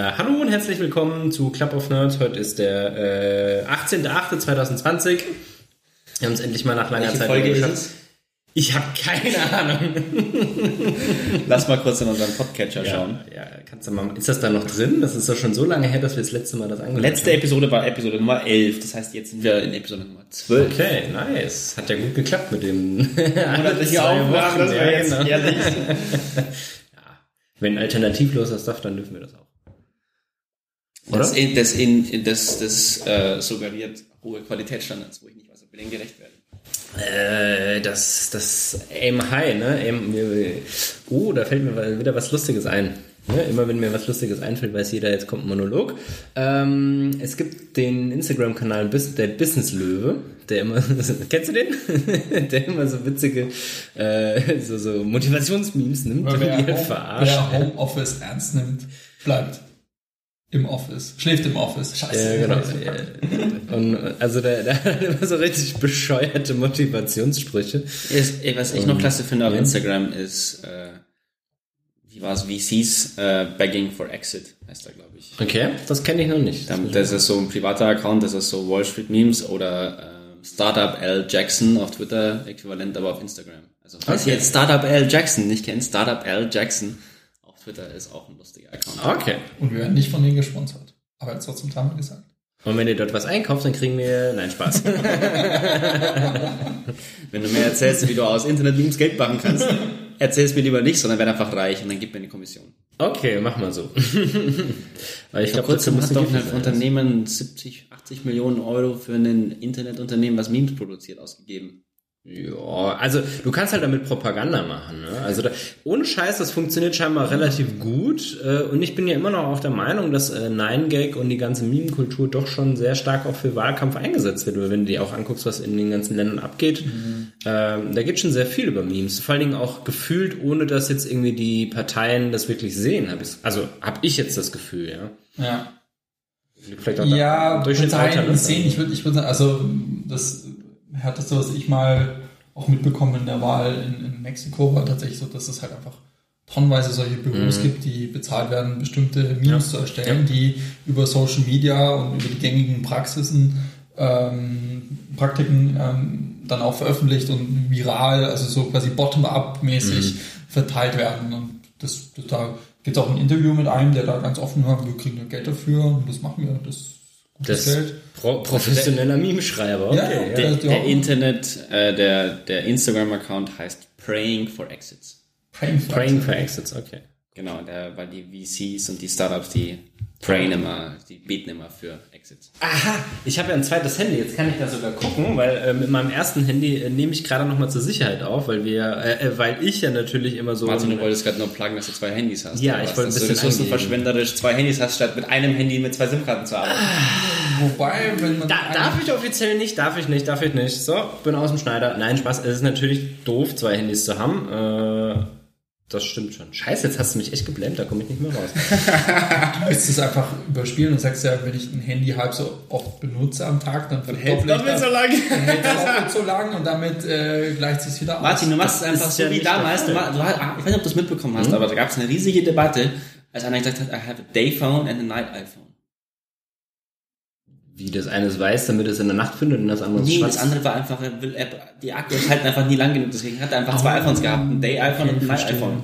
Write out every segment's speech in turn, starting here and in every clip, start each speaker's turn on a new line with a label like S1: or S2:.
S1: Äh, hallo und herzlich willkommen zu Club of Nerds. Heute ist der äh, 18.08.2020. Wir haben es endlich mal nach langer
S2: Welche
S1: Zeit
S2: Folge
S1: wieder
S2: ist
S1: geschafft.
S2: es?
S1: Ich habe keine Ahnung.
S2: Lass mal kurz in unseren Podcatcher schauen.
S1: Ja, kannst du mal, ist das da noch drin? Das ist doch schon so lange her, dass wir das letzte Mal das angehört
S2: Letzte Episode war Episode Nummer 11. Das heißt, jetzt sind wir in Episode Nummer 12.
S1: haben. Okay, nice. Hat ja gut geklappt mit dem
S2: Monatliche Aufnahmen, das
S1: ja,
S2: jetzt
S1: genau. Wenn alternativloser Stuff, dann dürfen wir das auch. Oder?
S2: Das, in, das, in, das, das äh, suggeriert hohe Qualitätsstandards, wo ich nicht weiß, ob wir denen gerecht werden.
S1: Äh, das, das Aim High, ne? Aim, oh, da fällt mir wieder was Lustiges ein. Ne? Immer wenn mir was Lustiges einfällt, weiß jeder, jetzt kommt ein Monolog. Ähm, es gibt den Instagram-Kanal der Business Löwe, der immer, kennst du den? der immer so witzige, äh, so, so Motivationsmemes nimmt
S3: wer,
S1: die halt
S3: Home,
S1: verarscht.
S3: wer Homeoffice ernst nimmt, bleibt im Office, schläft im Office. Scheiße.
S1: Ja, genau. Ja. Und also der, der hat immer so richtig bescheuerte Motivationssprüche.
S2: Ist, ey, was ich noch klasse finde auf Instagram ist, äh, wie war es, VCs äh, Begging for Exit, heißt er, glaube ich.
S1: Okay, das kenne ich noch nicht.
S2: Damit, das ist so ein privater Account, das ist so Wall Street Memes oder äh, Startup L Jackson auf Twitter, äquivalent aber auf Instagram. Also falls
S1: Okay.
S2: ihr jetzt Startup L Jackson nicht kennt, Startup L Jackson Twitter ist auch ein lustiger Account.
S1: Okay.
S3: Und wir werden nicht von denen gesponsert. Aber jetzt trotzdem dreimal gesagt.
S1: Und wenn ihr dort was einkauft, dann kriegen wir. Nein, Spaß.
S2: Wenn du mir erzählst, wie du aus Internet-Memes Geld machen kannst, erzähl's mir lieber nicht, sondern werd einfach reich und dann gib mir eine Kommission.
S1: Okay, mach mal so. Weil ich glaube,
S2: kurzem hat doch ein Unternehmen 70, 80 Millionen Euro für ein Internetunternehmen, was Memes produziert, ausgegeben.
S1: Ja, also du kannst halt damit Propaganda machen. Ne? Also da, ohne Scheiß, das funktioniert scheinbar relativ gut. Äh, und ich bin ja immer noch auf der Meinung, dass äh, Nine-Gag und die ganze Meme-Kultur doch schon sehr stark auch für Wahlkampf eingesetzt wird. Wenn du dir auch anguckst, was in den ganzen Ländern abgeht, ähm, da geht schon sehr viel über Memes. Vor allen Dingen auch gefühlt, ohne dass jetzt irgendwie die Parteien das wirklich sehen. Hab ich, also habe ich jetzt das Gefühl, ja.
S3: Ja.
S1: Vielleicht auch
S3: Ja, Parteien sehen, ich würde ich würd sagen, also das härteste, was ich mal auch mitbekommen in der Wahl in, in Mexiko, war tatsächlich so, dass es halt einfach tonnenweise solche Büros gibt, die bezahlt werden, bestimmte Memes
S1: Mhm. Ja.
S3: zu erstellen,
S1: Ja.
S3: die über Social Media und über die gängigen Praxisen, ähm, Praktiken ähm, dann auch veröffentlicht und viral, also so quasi bottom-up-mäßig
S1: Mhm.
S3: verteilt werden. Und das, da gibt es auch ein Interview mit einem, der da ganz offen hört, wir kriegen da Geld dafür und das machen wir, das
S1: Das
S3: Geld.
S1: Pro professioneller Meme-Schreiber,
S3: Ja,
S1: okay.
S3: ja.
S2: Der,
S3: die
S2: der
S3: auch-
S2: Internet, äh, der, der Instagram-Account heißt Praying for Exits.
S3: Praying for
S1: Praying for Exits, okay.
S2: Genau, der, weil die VCs und die Startups, die prayen immer, die beten immer für Exits.
S1: Aha, ich habe ja ein zweites Handy, jetzt kann ich da sogar gucken, weil äh, mit meinem ersten Handy äh, nehme ich gerade nochmal zur Sicherheit auf, weil wir, äh, äh, weil ich ja natürlich immer so...
S2: Martin, du wolltest gerade nur pluggen, dass du zwei Handys hast.
S1: Ja, ich wollte ein
S2: Dass du
S1: bisschen
S2: ressourcenverschwenderisch zwei Handys hast, statt mit einem Handy mit zwei SIM-Karten zu arbeiten.
S3: Wobei, wenn man
S1: da, darf ich offiziell nicht, darf ich nicht, darf ich nicht. So, bin aus dem Schneider. Nein, Spaß, es ist natürlich doof, zwei Handys zu haben. Äh, das stimmt schon. Scheiße, jetzt hast du mich echt geblämt, da komme ich nicht mehr raus.
S3: du müsstest es einfach überspielen und sagst ja, wenn ich ein Handy halb so oft benutze am Tag, dann
S2: Hältst
S3: verdopple ich
S2: doppelt
S3: das.
S2: so.
S3: Dann hält es doppelt so lang und damit äh, gleicht sich wieder aus.
S2: Martin, du machst es einfach so
S1: ja
S2: wie damals. Du,
S1: der
S2: ma- du, hast- ich weiß nicht, ob du es mitbekommen hast, aber da gab es eine riesige Debatte, als einer gesagt hat, I have a day phone and a night iPhone.
S1: Wie das eine ist weiß, damit es in der Nacht findet und das andere ist
S2: Nee,
S1: schwarz.
S2: das andere war einfach, er will, er, die Akkus halten einfach nie lang genug, deswegen hat er einfach zwei iPhones gehabt, ein Day iPhone und ein Night
S1: verstehe.
S2: iPhone.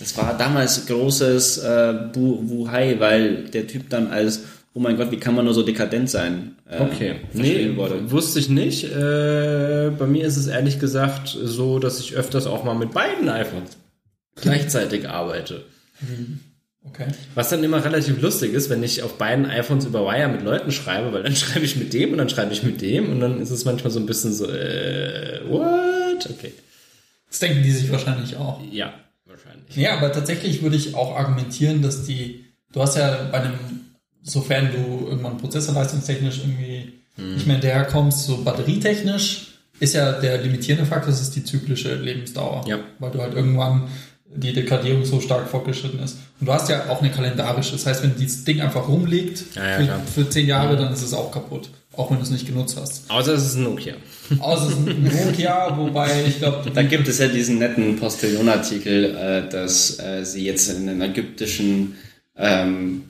S2: Das war damals großes äh, Bu Wuhai, weil der Typ dann als, oh mein Gott, wie kann man nur so dekadent sein? Äh,
S1: Okay, nee,
S2: wurde.
S1: wusste ich nicht. Äh, bei mir ist es ehrlich gesagt so, dass ich öfters auch mal mit beiden iPhones gleichzeitig arbeite.
S3: Okay.
S1: Was dann immer relativ lustig ist, wenn ich auf beiden iPhones über Wire mit Leuten schreibe, weil dann schreibe ich mit dem und dann schreibe ich mit dem und dann ist es manchmal so ein bisschen so, äh, what? Okay.
S3: Das denken die sich wahrscheinlich auch.
S1: Ja, wahrscheinlich.
S3: Ja, aber tatsächlich würde ich auch argumentieren, dass die, du hast ja bei einem, sofern du irgendwann prozessorleistungstechnisch irgendwie
S1: Mhm.
S3: nicht mehr hinterherkommst, so batterietechnisch ist ja der limitierende Faktor, das ist die zyklische Lebensdauer.
S1: Ja.
S3: Weil du halt irgendwann die Dekadierung so stark fortgeschritten ist. Und du hast ja auch eine kalendarische. Das heißt, wenn dieses Ding einfach rumliegt
S1: Ja, ja,
S3: für, für zehn Jahre, dann ist es auch kaputt. Auch wenn du es nicht genutzt hast.
S1: Außer es ist ein Nokia.
S3: Außer es ist ein Nokia, wobei ich glaube,
S2: Da gibt es ja diesen netten Postillon-Artikel, äh, dass äh, sie jetzt in einem ägyptischen ähm,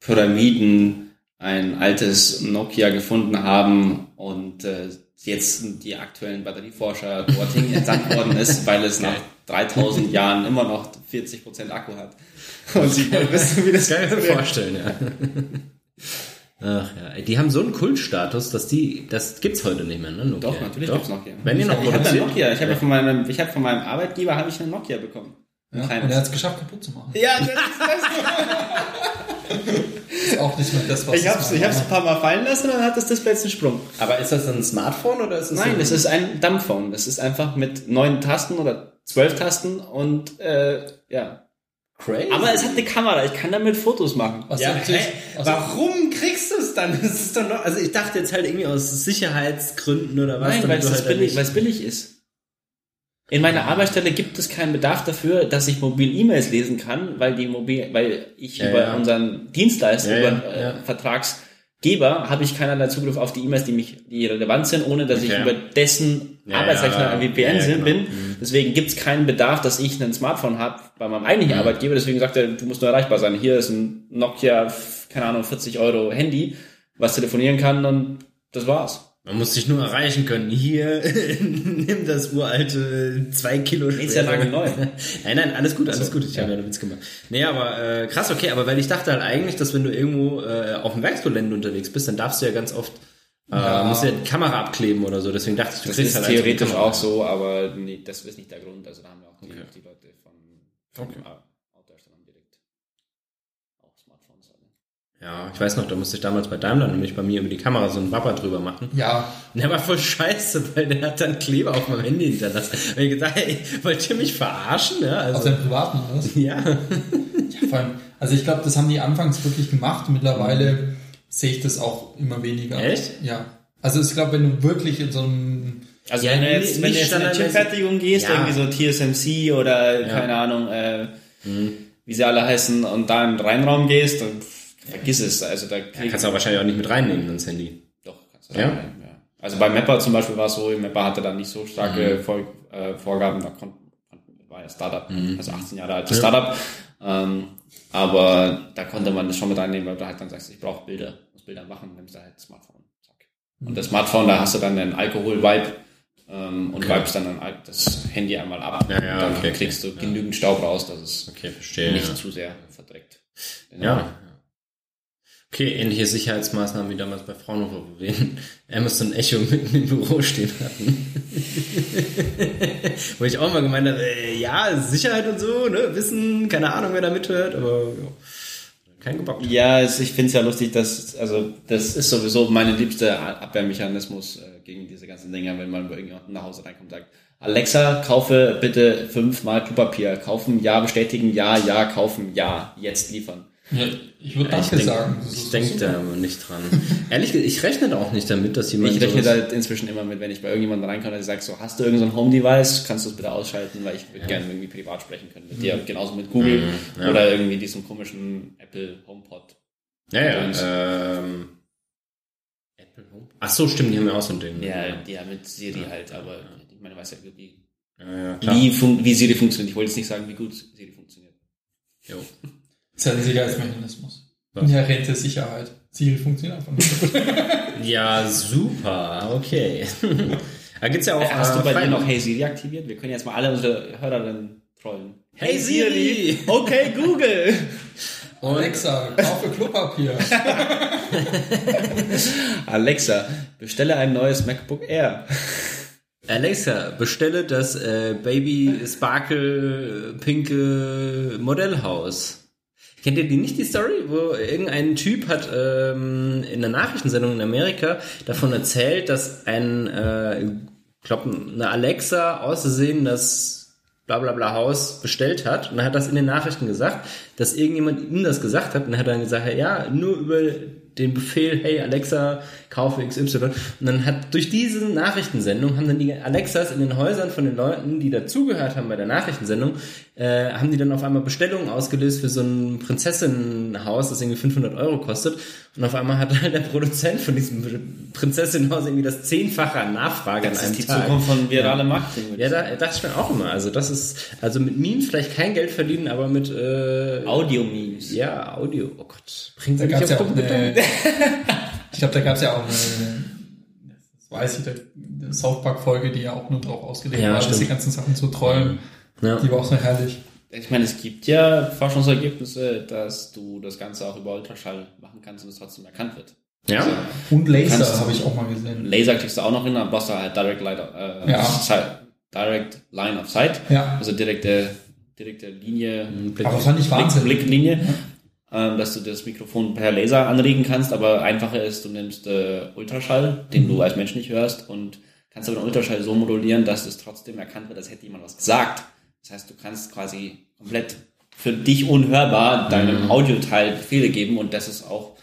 S2: Pyramiden ein altes Nokia gefunden haben und äh, jetzt die aktuellen Batterieforscher dorthin entsandt worden ist, weil es nach 3000 Jahren immer noch 40% Akku hat. Und sie wollen wissen, wie das
S1: Kann ich mir vorstellen, ja. Ach ja, die haben so einen Kultstatus, dass die, das gibt's heute nicht mehr, ne? Nokia.
S2: Doch, natürlich gibt's Nokia.
S1: Wenn ihr noch
S2: ich habe eine
S1: produziert.
S2: Nokia. Ich habe ja von meinem, ich habe von meinem Arbeitgeber habe ich eine Nokia bekommen.
S3: Ja, und er hat es geschafft, kaputt zu machen.
S2: ja, das ist
S3: Ist auch nicht mehr das, was
S2: Ich
S3: es
S2: hab's, ich hab's
S3: war.
S2: ein paar Mal fallen lassen und dann hat das Display jetzt einen Sprung.
S1: Aber ist das ein Smartphone oder ist das
S2: Nein,
S1: ein
S2: es ist ein Dumbphone. Das ist einfach mit neun Tasten oder zwölf Tasten und äh, ja.
S1: crazy?
S2: Aber es hat eine Kamera. Ich kann damit Fotos machen.
S3: Was
S1: ja,
S3: natürlich- also-
S1: warum kriegst du es dann? Das ist doch noch, also ich dachte jetzt halt irgendwie aus Sicherheitsgründen oder was.
S2: Nein, weil es
S1: halt
S2: billig, es billig ist. In meiner Arbeitsstelle gibt es keinen Bedarf dafür, dass ich mobil E-Mails lesen kann, weil die mobil, weil ich
S1: Ja,
S2: über
S1: ja.
S2: unseren Dienstleister,
S1: Ja,
S2: über äh. Vertragsgeber, habe ich keinerlei Zugriff auf die E-Mails, die mich, die relevant sind, ohne dass ich
S1: Okay.
S2: über dessen
S1: ja,
S2: ein VPN
S1: genau.
S2: bin. Deswegen gibt es keinen Bedarf, dass ich ein Smartphone habe bei meinem eigentlichen Arbeitgeber. Deswegen sagt er, du musst nur erreichbar sein. Hier ist ein Nokia, keine Ahnung, 40 Euro Handy, was telefonieren kann und das war's.
S1: Man muss sich nur erreichen können. Hier, nimm das uralte zwei Kilo
S2: Nee, ist ja lange neu.
S1: Nein, nein, alles gut, alles gut. Ich habe ja einen Witz gemacht. Nee, aber äh, krass, okay, aber weil ich dachte halt eigentlich, dass wenn du irgendwo äh, auf dem Werksgelände unterwegs bist, dann darfst du ja ganz oft äh,
S3: Ja.
S1: musst du ja die Kamera abkleben oder so. Deswegen dachte ich, du
S2: Das
S1: kriegst
S2: ist
S1: halt
S2: theoretisch auch so, aber nee, das ist nicht der Grund. Also da haben wir auch die,
S1: Okay.
S2: die Leute von, von
S1: Okay.
S2: Autoherstellern direkt auch Smartphones haben.
S1: Ja, ich weiß noch, da musste ich damals bei Daimler nämlich bei mir über die Kamera so einen Wapper drüber machen.
S3: Ja,
S1: Und der war voll scheiße, weil der hat dann Kleber auf meinem Handy hinterlassen. Und ich gedacht, ey, wollt ihr mich verarschen? Ja,
S3: auf
S1: also,
S3: seinem privaten oder was?
S1: ja.
S3: Ja, vor allem, also ich glaube, das haben die anfangs wirklich gemacht. Mittlerweile sehe ich das auch immer weniger.
S1: Echt?
S3: Ja. Also ich glaube, wenn du wirklich in so einem
S2: Also
S1: Ja,
S2: wenn du jetzt, wenn du jetzt in eine Chipfertigung gehst,
S1: Ja.
S2: irgendwie so TSMC oder keine Ahnung, äh, wie sie alle heißen, und da in den Reinraum gehst, dann pff, vergiss es. Also da krieg,
S1: Kannst du auch wahrscheinlich auch nicht mit reinnehmen ins Handy.
S2: doch, kannst du
S1: Ja?
S2: sagen, ja. Also bei Mapper zum Beispiel war es so, Mapper hatte da nicht so
S1: Mhm.
S2: starke Vor, äh, Vorgaben, da konnten, war ja Startup,
S1: Mhm.
S2: also 18 Jahre altes Startup, ähm, aber da konnte man das schon mit reinnehmen, weil du halt dann sagst, ich brauche Bilder, muss Bilder machen, nimmst du halt Smartphone. Zack. Und das Smartphone, da hast du dann einen Alkohol-Vibe ähm, und
S1: Okay.
S2: vibest dann Al- das Handy einmal ab.
S1: Ja, ja,
S2: und dann
S1: okay,
S2: kriegst
S1: okay.
S2: du genügend Staub raus, dass es
S1: Okay, verstehe.
S2: nicht
S1: ja.
S2: zu sehr verdreckt. Genau.
S1: Ja. Okay, ähnliche Sicherheitsmaßnahmen wie damals bei Fraunhofer, wo wir Amazon Echo mitten im Büro stehen hatten. wo ich auch mal gemeint habe, äh, ja, Sicherheit und so, ne, Wissen, keine Ahnung, wer da mithört, aber ja, kein gebockt.
S2: Ja, es, ich finde es ja lustig, dass, also, das ist sowieso meine liebste Abwehrmechanismus äh, gegen diese ganzen Dinge, wenn man bei nach Hause reinkommt und sagt, Alexa, kaufe bitte fünfmal Klopapier. Kaufen, ja, bestätigen, ja, ja, kaufen, ja, jetzt liefern.
S3: Ja, ich würde
S1: ich
S3: Danke
S1: denk,
S3: sagen. Das
S1: Ich denke da aber nicht dran. Ehrlich gesagt, ich rechne da auch nicht damit, dass jemand
S2: Ich rechne da inzwischen immer mit, wenn ich bei irgendjemandem reinkomme und ich sage so, hast du irgendein so ein Home-Device, kannst du es bitte ausschalten, weil ich würde gerne irgendwie privat sprechen können mit dir, genauso mit Google
S1: Mhm, ja.
S2: oder irgendwie diesem komischen Apple HomePod.
S1: Ja, ja,
S2: Und-
S1: ähm, Apple Home? Ach so, stimmt, die haben ja auch so ein Ding.
S2: Ja, ja, mit Siri halt, aber ich meine, weiß ja, wie,
S1: ja, ja klar.
S2: wie, wie Siri funktioniert. Ich wollte jetzt nicht sagen, wie gut Siri funktioniert.
S1: Jo.
S3: Das ist ja ein Sicherheitsmechanismus.
S1: Was?
S3: Inhärente Sicherheit. Siri funktioniert einfach nicht.
S1: Ja, super, okay. da gibt's ja auch.
S2: Hast du
S1: äh,
S2: bei dir noch Hey Siri aktiviert? Wir können jetzt mal alle unsere Hörerinnen trollen.
S1: Hey Siri!
S2: Okay, Google!
S3: Alexa, kaufe Klopapier.
S2: Alexa, bestelle ein neues MacBook Air.
S1: Alexa, bestelle das äh, Baby Sparkle äh, pinke Modellhaus. Kennt ihr die nicht, die Story? Wo irgendein Typ hat ähm, in einer Nachrichtensendung in Amerika davon erzählt, dass ein, äh, ich glaube, eine Alexa auszusehen das bla bla bla Haus bestellt hat. Und er hat das in den Nachrichten gesagt, dass irgendjemand ihm das gesagt hat. Und er hat dann gesagt, ja, nur über den Befehl, hey Alexa, kaufe XY. Und dann hat durch diese Nachrichtensendung haben dann die Alexas in den Häusern von den Leuten, die dazugehört haben bei der Nachrichtensendung, äh, haben die dann auf einmal Bestellungen ausgelöst für so ein Prinzessinnenhaus, das irgendwie 500 Euro kostet. Und auf einmal hat halt der Produzent von diesem Prinzessinnenhaus irgendwie das Zehnfache an Nachfrage
S2: Das
S1: an einem
S2: ist die
S1: Tag.
S2: Zukunft von viralem Marketing.
S1: Ja, da dachte ich mir auch immer. Also das ist, also mit Memes vielleicht kein Geld verdienen, aber mit, äh.
S2: Audio-Memes.
S1: ja, Audio. Oh Gott, bringt
S3: Da
S1: sie
S3: gab
S1: mich
S3: es
S1: auf
S3: ja auch eine. ich glaube, da gab es ja auch eine, das weiß ich, eine South Park Folge, die ja auch nur darauf ausgelegt
S1: Ja,
S3: war,
S1: stimmt.
S3: diese ganzen Sachen zu trollen.
S1: Ja.
S3: Die war auch so herrlich.
S2: Ich meine, es gibt ja Forschungsergebnisse, dass du das Ganze auch über Ultraschall machen kannst und es trotzdem erkannt wird.
S1: Ja?
S3: Und Laser habe ich auch mal gesehen.
S2: Laser kriegst du auch noch hin, dann brauchst du halt Direct Line, äh,
S3: Ja.
S2: Sight- Direct Line of Sight.
S3: Ja.
S2: Also direkte, direkte Linie,
S3: Aber fand ich Wahnsinn.
S2: Blick, Blicklinie, dass du das Mikrofon per Laser anregen kannst, aber einfacher ist, du nimmst äh, Ultraschall, den du als Mensch nicht hörst und kannst aber den Ultraschall so modulieren, dass es trotzdem erkannt wird, als hätte jemand was gesagt. Das heißt, du kannst quasi komplett für dich unhörbar deinem Audioteil Befehle geben und das ist auch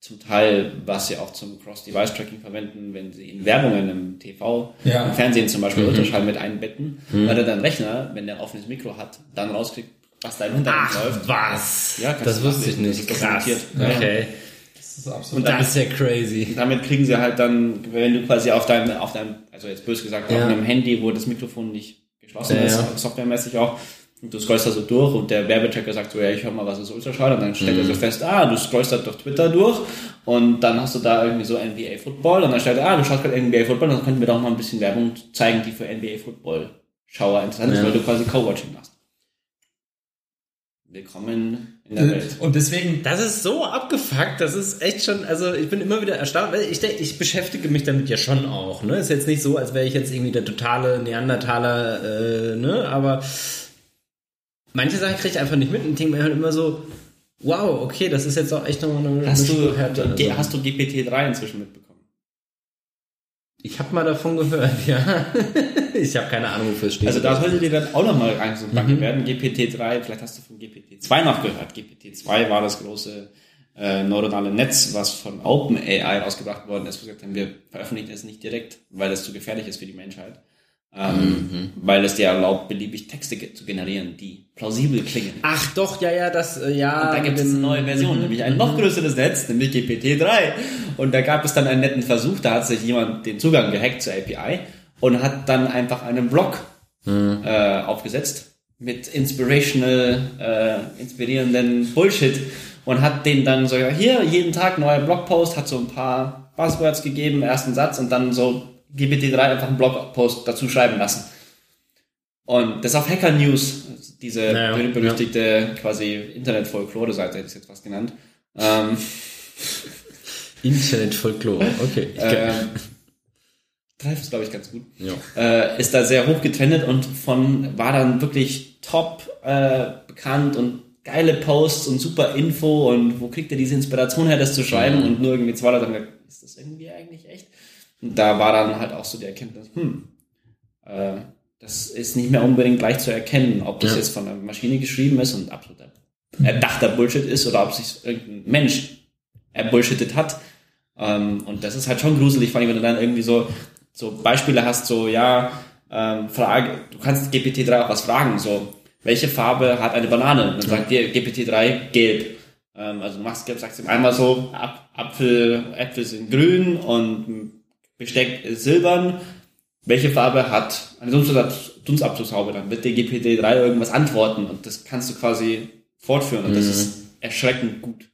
S2: zum Teil, was sie auch zum Cross-Device-Tracking verwenden, wenn sie in Werbungen im TV,
S3: Ja.
S2: im Fernsehen zum Beispiel Ultraschall mit einbetten, weil er dein Rechner, wenn der ein offenes Mikro hat, dann rauskriegt, was da im Hintergrund
S1: Ach,
S2: läuft.
S1: was?
S2: Ja, kannst
S1: das
S2: du
S1: wusste ich nicht.
S2: Das ist
S1: Krass. Okay.
S3: Das ist absolut.
S2: Und dann-
S1: Das ist ja crazy.
S2: Und damit kriegen sie halt dann, wenn du quasi auf deinem, auf deinem, also jetzt bös gesagt,
S1: Ja.
S2: auf einem Handy, wo das Mikrofon nicht geschlossen
S1: Ja,
S2: ist,
S1: ja.
S2: softwaremäßig auch, und du scrollst da so durch und der Werbechecker sagt so, ja, ich höre mal, was ist Ultraschall, und dann stellt
S1: Mhm.
S2: er so fest, ah, du scrollst da durch Twitter durch, und dann hast du da irgendwie so NBA Football, und dann stellt er, ah, du schaust gerade NBA Football, dann könnten wir doch mal ein bisschen Werbung zeigen, die für NBA Football Schauer interessant ist, weil du quasi Co-Watching machst. Willkommen in der Welt.
S3: Und deswegen,
S1: Das ist so abgefuckt, das ist echt schon, also ich bin immer wieder erstaunt, weil ich denke, ich beschäftige mich damit ja schon auch, ne? Ist jetzt nicht so, als wäre ich jetzt irgendwie der totale Neandertaler, äh, ne? Aber manche Sachen kriege ich einfach nicht mit und denke mir halt immer so, wow, okay, das ist jetzt auch echt nochmal eine,
S2: Hast du,
S1: also.
S2: hast du GPT-3 inzwischen mitbekommen?
S1: Ich habe mal davon gehört, ja. ich habe keine Ahnung, wofür es steht.
S2: Also da sollte dir dann auch nochmal und
S1: Mhm.
S2: Werden. GPT-3, vielleicht hast du von GPT-2 noch gehört. GPT-2 war das große äh, neuronale Netz, was von OpenAI rausgebracht worden ist. Wir gesagt haben, wir veröffentlichen es nicht direkt, weil das zu gefährlich ist für die Menschheit. Ähm,
S1: Mhm.
S2: Weil es dir erlaubt, beliebig Texte ge- zu generieren, die plausibel klingen.
S1: Ach doch, ja, ja, das, äh, ja.
S2: Und da gibt es eine neue Version, nämlich ein noch größeres Netz, nämlich GPT-3. Und da gab es dann einen netten Versuch, da hat sich jemand den Zugang gehackt zur API und hat dann einfach einen Blog äh, aufgesetzt mit inspirational, äh, inspirierenden Bullshit und hat den dann so, ja, hier, jeden Tag neuer Blogpost, hat so ein paar Buzzwords gegeben, ersten Satz und dann so GPT-3 einfach einen Blogpost dazu schreiben lassen. Und das auf Hacker News, diese
S1: Ja, ja,
S2: berüchtigte quasi Internet-Folklore-Seite, hätte ich jetzt was genannt. Ähm,
S1: Internet-Folklore, okay.
S2: Ähm, trifft es, glaube ich, ganz gut.
S1: ja.
S2: äh, ist da sehr hoch getrennt und von war dann wirklich top äh, bekannt und geile Posts und super Info und wo kriegt er diese Inspiration her, das zu schreiben
S1: Mhm.
S2: und nur irgendwie zwei Leute haben gesagt, ist das irgendwie eigentlich echt? Und da war dann halt auch so die Erkenntnis, hm, äh, das ist nicht mehr unbedingt gleich zu erkennen, ob das
S1: Ja.
S2: jetzt von einer Maschine geschrieben ist und absoluter erdachter Bullshit ist oder ob sich irgendein Mensch erbullshittet hat. Ähm, und das ist halt schon gruselig, vor allem wenn du dann irgendwie so, so Beispiele hast, so, ja, ähm, Frage, du kannst GPT-3 auch was fragen, so, welche Farbe hat eine Banane? Und dann sagt dir GPT-3 gelb. Ähm, also du machst sagst ihm einmal so, Ap Apfel, Äpfel sind grün und Besteck ist silbern. Welche Farbe hat eine Dunstabzugs- Dunstabzugshaube? Dann wird dir GPT-3 irgendwas antworten und das kannst du quasi fortführen und das ist erschreckend gut.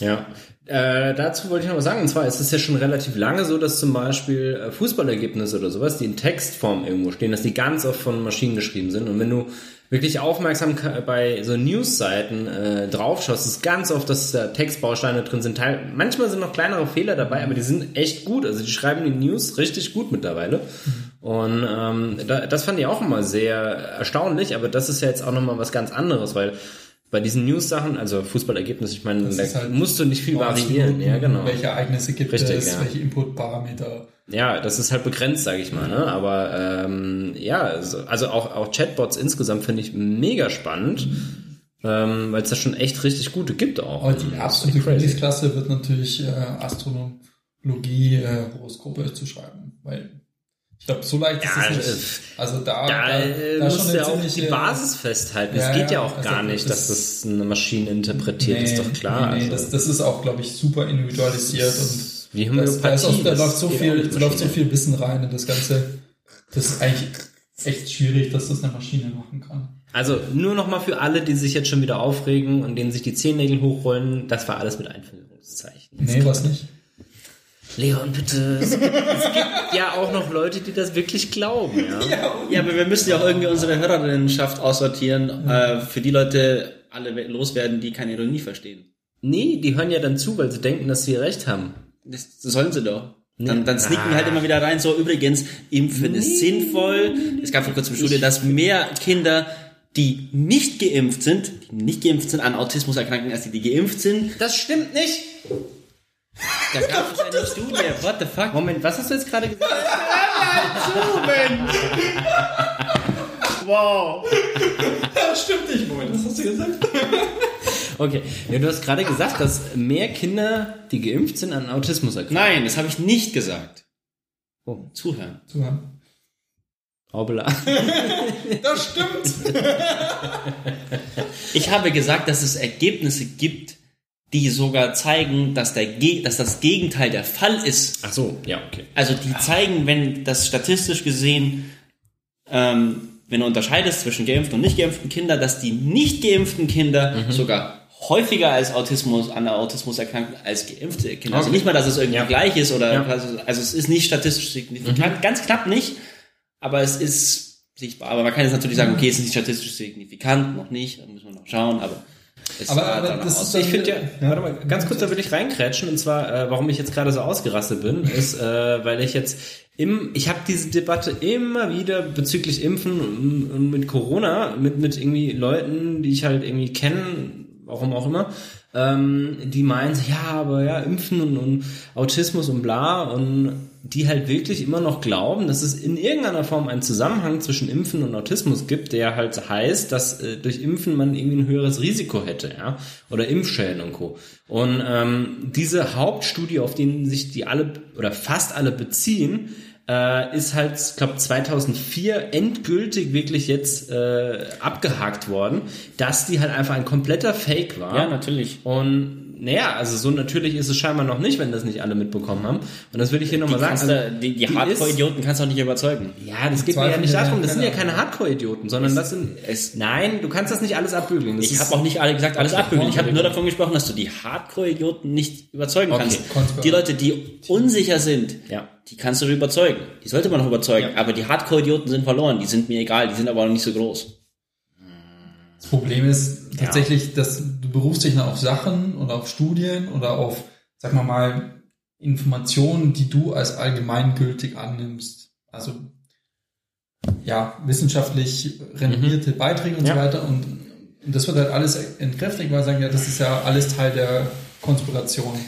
S1: Ja, äh, dazu wollte ich noch was sagen. Und zwar ist es ja schon relativ lange so, dass zum Beispiel äh, Fußballergebnisse oder sowas, die in Textform irgendwo stehen, dass die ganz oft von Maschinen geschrieben sind. Und wenn du wirklich aufmerksam bei so News-Seiten äh, draufschaust, ist ganz oft, dass da Textbausteine drin sind. Teil, manchmal sind noch kleinere Fehler dabei, aber die sind echt gut. Also die schreiben die News richtig gut mittlerweile. Und ähm, da, das fand ich auch immer sehr erstaunlich, aber das ist ja jetzt auch nochmal was ganz anderes, weil bei diesen News-Sachen, also Fußballergebnisse, ich meine,
S3: Das
S1: da
S3: halt
S1: musst du nicht viel
S3: 90
S1: variieren.
S3: Minuten,
S1: Ja, genau.
S3: Welche Ereignisse gibt
S1: Richtig,
S3: es,
S1: ja.
S3: welche Inputparameter.
S1: Ja, das ist halt begrenzt, sage ich mal. Ne? Aber ähm, ja, also, also auch, auch Chatbots insgesamt finde ich mega spannend. Ähm, Weil es da schon echt richtig gute gibt auch.
S3: Aber die absolute. Königsklasse wird natürlich äh, Astronomie, äh, Horoskope zu schreiben, weil ich glaube, so leicht ist
S1: Ja,
S3: es nicht.
S1: äh,
S3: Also da,
S1: Da,
S3: da schon
S1: du ja auch die Basis festhalten.
S3: Ja,
S1: Es geht ja
S3: ja,
S1: auch
S3: also
S1: gar nicht, dass
S3: das-
S1: das eine Maschine interpretiert, ist doch klar.
S3: Nee, nee,
S1: also.
S3: das, das ist auch, glaube ich, super individualisiert und
S1: Wie
S3: da,
S1: Homöopathie.
S3: ist, da, ist auch, da
S1: das
S3: läuft so viel, da läuft so viel Wissen rein in das Ganze. Das ist eigentlich echt schwierig, dass das eine Maschine machen kann.
S1: Also nur noch mal für alle, die sich jetzt schon wieder aufregen und denen sich die Zehennägel hochrollen, das war alles mit Einführungszeichen.
S3: Nee, was nicht.
S1: Leon, bitte. Es gibt, es gibt ja auch noch Leute, die das wirklich glauben, ja.
S2: Ja, aber wir müssen ja auch irgendwie unsere Hörerinnenschaft aussortieren, äh, für die Leute alle we- loswerden, die keine Ironie verstehen.
S1: Nee, die hören ja dann zu, weil sie denken, dass sie recht haben.
S2: Das, das sollen sie doch. Dann,
S1: Nee.
S2: dann sneaken die
S1: Ah.
S2: halt immer wieder rein, so übrigens, Impfen ist sinnvoll. Es gab vor kurzem eine Studie, dass mehr Kinder, die nicht geimpft sind, die nicht geimpft sind, an Autismus erkranken, als die, die geimpft sind.
S1: Das stimmt nicht.
S2: Da gab es eine Studie. What the fuck?
S1: Moment, was hast du jetzt gerade gesagt?
S2: Wow.
S3: Das stimmt nicht, Moment, was hast du gesagt?
S1: Okay, ja, du hast gerade gesagt, dass mehr Kinder, die geimpft sind, an Autismus erkranken.
S2: Nein, das habe ich nicht gesagt.
S1: Oh.
S2: Zuhören.
S3: Zuhören.
S1: Hoppla.
S3: Das stimmt!
S2: Ich habe gesagt, dass es Ergebnisse gibt, die sogar zeigen, dass, der Ge dass das Gegenteil der Fall ist.
S1: Ach so, ja, okay.
S2: Also die zeigen, wenn das statistisch gesehen, ähm, wenn du unterscheidest zwischen geimpften und nicht geimpften Kindern, dass die nicht geimpften Kinder
S1: Mhm.
S2: sogar häufiger als Autismus an Autismus erkranken als geimpfte Kinder. Also
S1: Okay.
S2: nicht mal, dass es irgendwie
S1: Ja.
S2: gleich ist oder
S1: Ja.
S2: also, also es ist nicht statistisch signifikant, ganz knapp nicht, aber es ist sichtbar. Aber man kann jetzt natürlich sagen, okay, es ist nicht statistisch signifikant, noch nicht, da müssen wir noch schauen, aber es
S3: Aber- aber das ist dann-
S1: Ich finde ja, warte mal, ganz kurz, da will ich reinkrätschen. Und zwar, äh, warum ich jetzt gerade so ausgerastet bin, ist, äh, weil ich jetzt im, ich habe diese Debatte immer wieder bezüglich Impfen und, und mit Corona, mit, mit irgendwie Leuten, die ich halt irgendwie kenne, warum auch immer, ähm, die meinen, ja, aber ja, Impfen und, und Autismus und bla. Und die halt wirklich immer noch glauben, dass es in irgendeiner Form einen Zusammenhang zwischen Impfen und Autismus gibt, der halt heißt, dass äh, durch Impfen man irgendwie ein höheres Risiko hätte, ja, oder Impfschäden und Co. Und ähm, diese Hauptstudie, auf denen sich die alle oder fast alle beziehen, äh, ist halt, ich glaube 2004 endgültig wirklich jetzt äh, abgehakt worden, dass die halt einfach ein kompletter Fake war.
S2: Ja, natürlich.
S1: Und naja, also so natürlich ist es scheinbar noch nicht, wenn das nicht alle mitbekommen haben. Und das will ich hier nochmal sagen. Also,
S2: die die
S1: die
S2: Hardcore-Idioten kannst du auch nicht überzeugen.
S1: ja, das geht mir ja nicht
S3: ja
S1: darum, das sind ja keine Hardcore-Idioten, sondern das sind.
S2: Es-
S1: nein, du kannst das nicht alles abbügeln. Das
S2: Ich habe auch nicht alle gesagt, alles abbügeln. Ich habe nur davon gesprochen, dass du die Hardcore-Idioten nicht überzeugen
S1: Okay.
S2: kannst. Die Leute, die unsicher sind,
S1: Ja.
S2: die kannst du überzeugen. Die sollte man noch überzeugen.
S1: Ja.
S2: Aber die Hardcore-Idioten sind verloren. Die sind mir egal. Die sind aber auch nicht so groß.
S3: Das Problem ist tatsächlich, dass du berufst dich dann auf Sachen oder auf Studien oder auf, sag mal mal, Informationen, die du als allgemeingültig annimmst. Also ja, wissenschaftlich renommierte Beiträge und
S1: Ja.
S3: so weiter. Und, und das wird halt alles entkräftigt, weil sagen, ja, das ist ja alles Teil der Konspiration.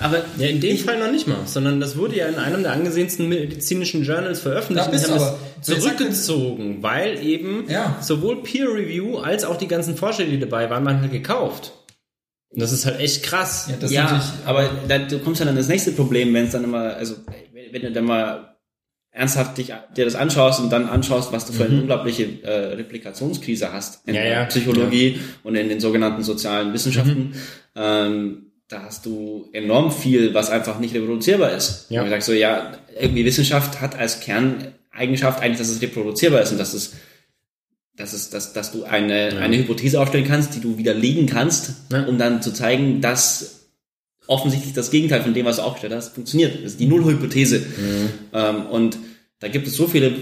S2: Aber
S1: Ja, in dem Fall noch nicht mal, sondern das wurde ja in einem der angesehensten medizinischen Journals veröffentlicht und haben
S3: aber. Sagt denn-
S1: zurückgezogen, weil eben
S3: Ja.
S1: sowohl Peer Review als auch die ganzen Forscher, die dabei waren, waren halt gekauft. Und das ist halt echt krass.
S3: Ja,
S2: ja, aber da, du kommst dann an das nächste Problem, wenn es dann immer, also wenn, du dann mal ernsthaft dich, dir das anschaust und dann anschaust, was du für eine unglaubliche äh, Replikationskrise hast in
S1: Ja,
S2: der
S1: ja.
S2: Psychologie und in den sogenannten sozialen Wissenschaften. Ähm, da hast du enorm viel, was einfach nicht reproduzierbar ist.
S1: Ja.
S2: Und du sagst so, ja, irgendwie Wissenschaft hat als Kerneigenschaft eigentlich, dass es reproduzierbar ist und dass es dass es, dass, dass du eine, eine Hypothese aufstellen kannst, die du widerlegen kannst,
S1: Ja.
S2: um dann zu zeigen, dass offensichtlich das Gegenteil von dem, was du aufgestellt hast, funktioniert. Das ist die Nullhypothese. Ähm, und da gibt es so viele,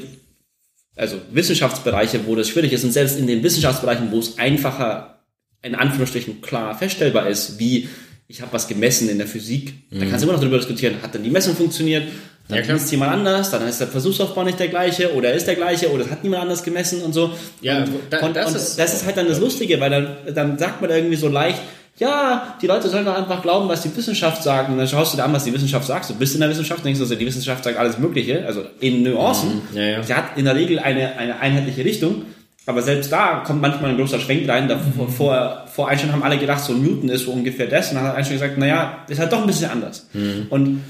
S2: also Wissenschaftsbereiche, wo das schwierig ist. Und selbst in den Wissenschaftsbereichen, wo es einfacher, in Anführungsstrichen, klar feststellbar ist, wie ich habe was gemessen in der Physik, da kannst du immer noch darüber diskutieren, hat denn die Messung funktioniert? Dann
S1: Ja,
S2: misst jemand anders, dann ist der Versuchsaufbau nicht der gleiche oder ist der gleiche oder es hat niemand anders gemessen und so.
S1: Ja,
S2: und,
S1: da-
S2: und,
S1: das
S2: und
S1: ist-
S2: das ist halt dann das Lustige, weil dann, dann sagt man irgendwie so leicht, ja, die Leute sollen doch einfach glauben, was die Wissenschaft sagt. Und dann schaust du dir an, was die Wissenschaft sagt. Du bist in der Wissenschaft, denkst du, so, die Wissenschaft sagt alles Mögliche, also in Nuancen.
S1: ja, ja.
S2: Sie hat in der Regel eine, eine einheitliche Richtung. Aber selbst da kommt manchmal ein großer Schwenk rein. Davor,
S3: Mhm.
S2: vor, vor Einstein haben alle gedacht, so Newton ist so ungefähr das. Und dann hat Einstein gesagt, naja, ist halt doch ein bisschen anders.
S3: Mhm.
S2: Und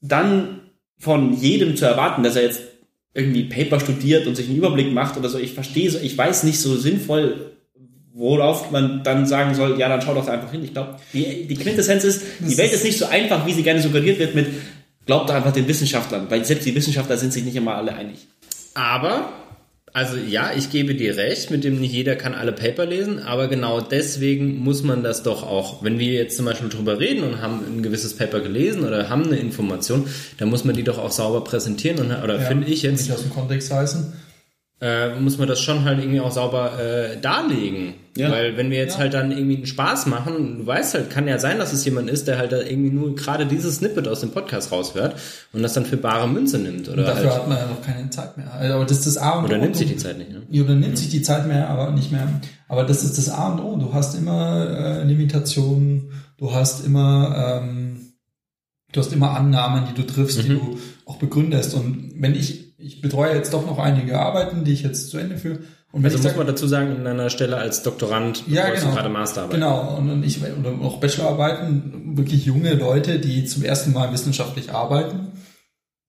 S2: dann von jedem zu erwarten, dass er jetzt irgendwie Paper studiert und sich einen Überblick macht oder so, ich verstehe ich weiß nicht so sinnvoll, worauf man dann sagen soll, ja, dann schau doch einfach hin. Ich glaube, die, die Quintessenz ist, die Welt ist nicht so einfach, wie sie gerne suggeriert wird mit, glaubt doch einfach den Wissenschaftlern, weil selbst die Wissenschaftler sind sich nicht immer alle einig.
S1: Aber, also ja, ich gebe dir recht, mit dem nicht jeder kann alle Paper lesen, aber genau deswegen muss man das doch auch, wenn wir jetzt zum Beispiel drüber reden und haben ein gewisses Paper gelesen oder haben eine Information, dann muss man die doch auch sauber präsentieren und, oder
S3: Ja,
S1: finde ich jetzt,
S3: Nicht aus dem Kontext reißen.
S1: Äh, muss man das schon halt irgendwie auch sauber äh, darlegen.
S2: Ja.
S1: Weil wenn wir jetzt
S3: Ja.
S1: halt dann irgendwie einen Spaß machen, du weißt halt, kann ja sein, dass es jemand ist, der halt da irgendwie nur gerade dieses Snippet aus dem Podcast raushört und das dann für bare Münze nimmt. Oder,
S3: Dafür
S1: halt,
S3: hat man ja noch keine Zeit mehr. Also, aber das ist das A und
S1: oder
S3: O.
S1: nimmt sich die Zeit nicht. Ne?
S3: Ja, oder nimmt sich die Zeit mehr, aber nicht mehr. Aber das ist das A und O. Du hast immer äh, Limitationen, du hast immer, ähm, du hast immer Annahmen, die du triffst, die du auch begründest. Und wenn ich, ich betreue jetzt doch noch einige Arbeiten, die ich jetzt zu Ende führe. Und wenn
S1: Also
S3: ich
S1: muss
S3: sag-
S1: man dazu sagen, in einer Stelle als Doktorand
S3: ja, genau.
S1: gerade Masterarbeit.
S3: Genau, und, und ich, oder auch Bachelorarbeiten, wirklich junge Leute, die zum ersten Mal wissenschaftlich arbeiten.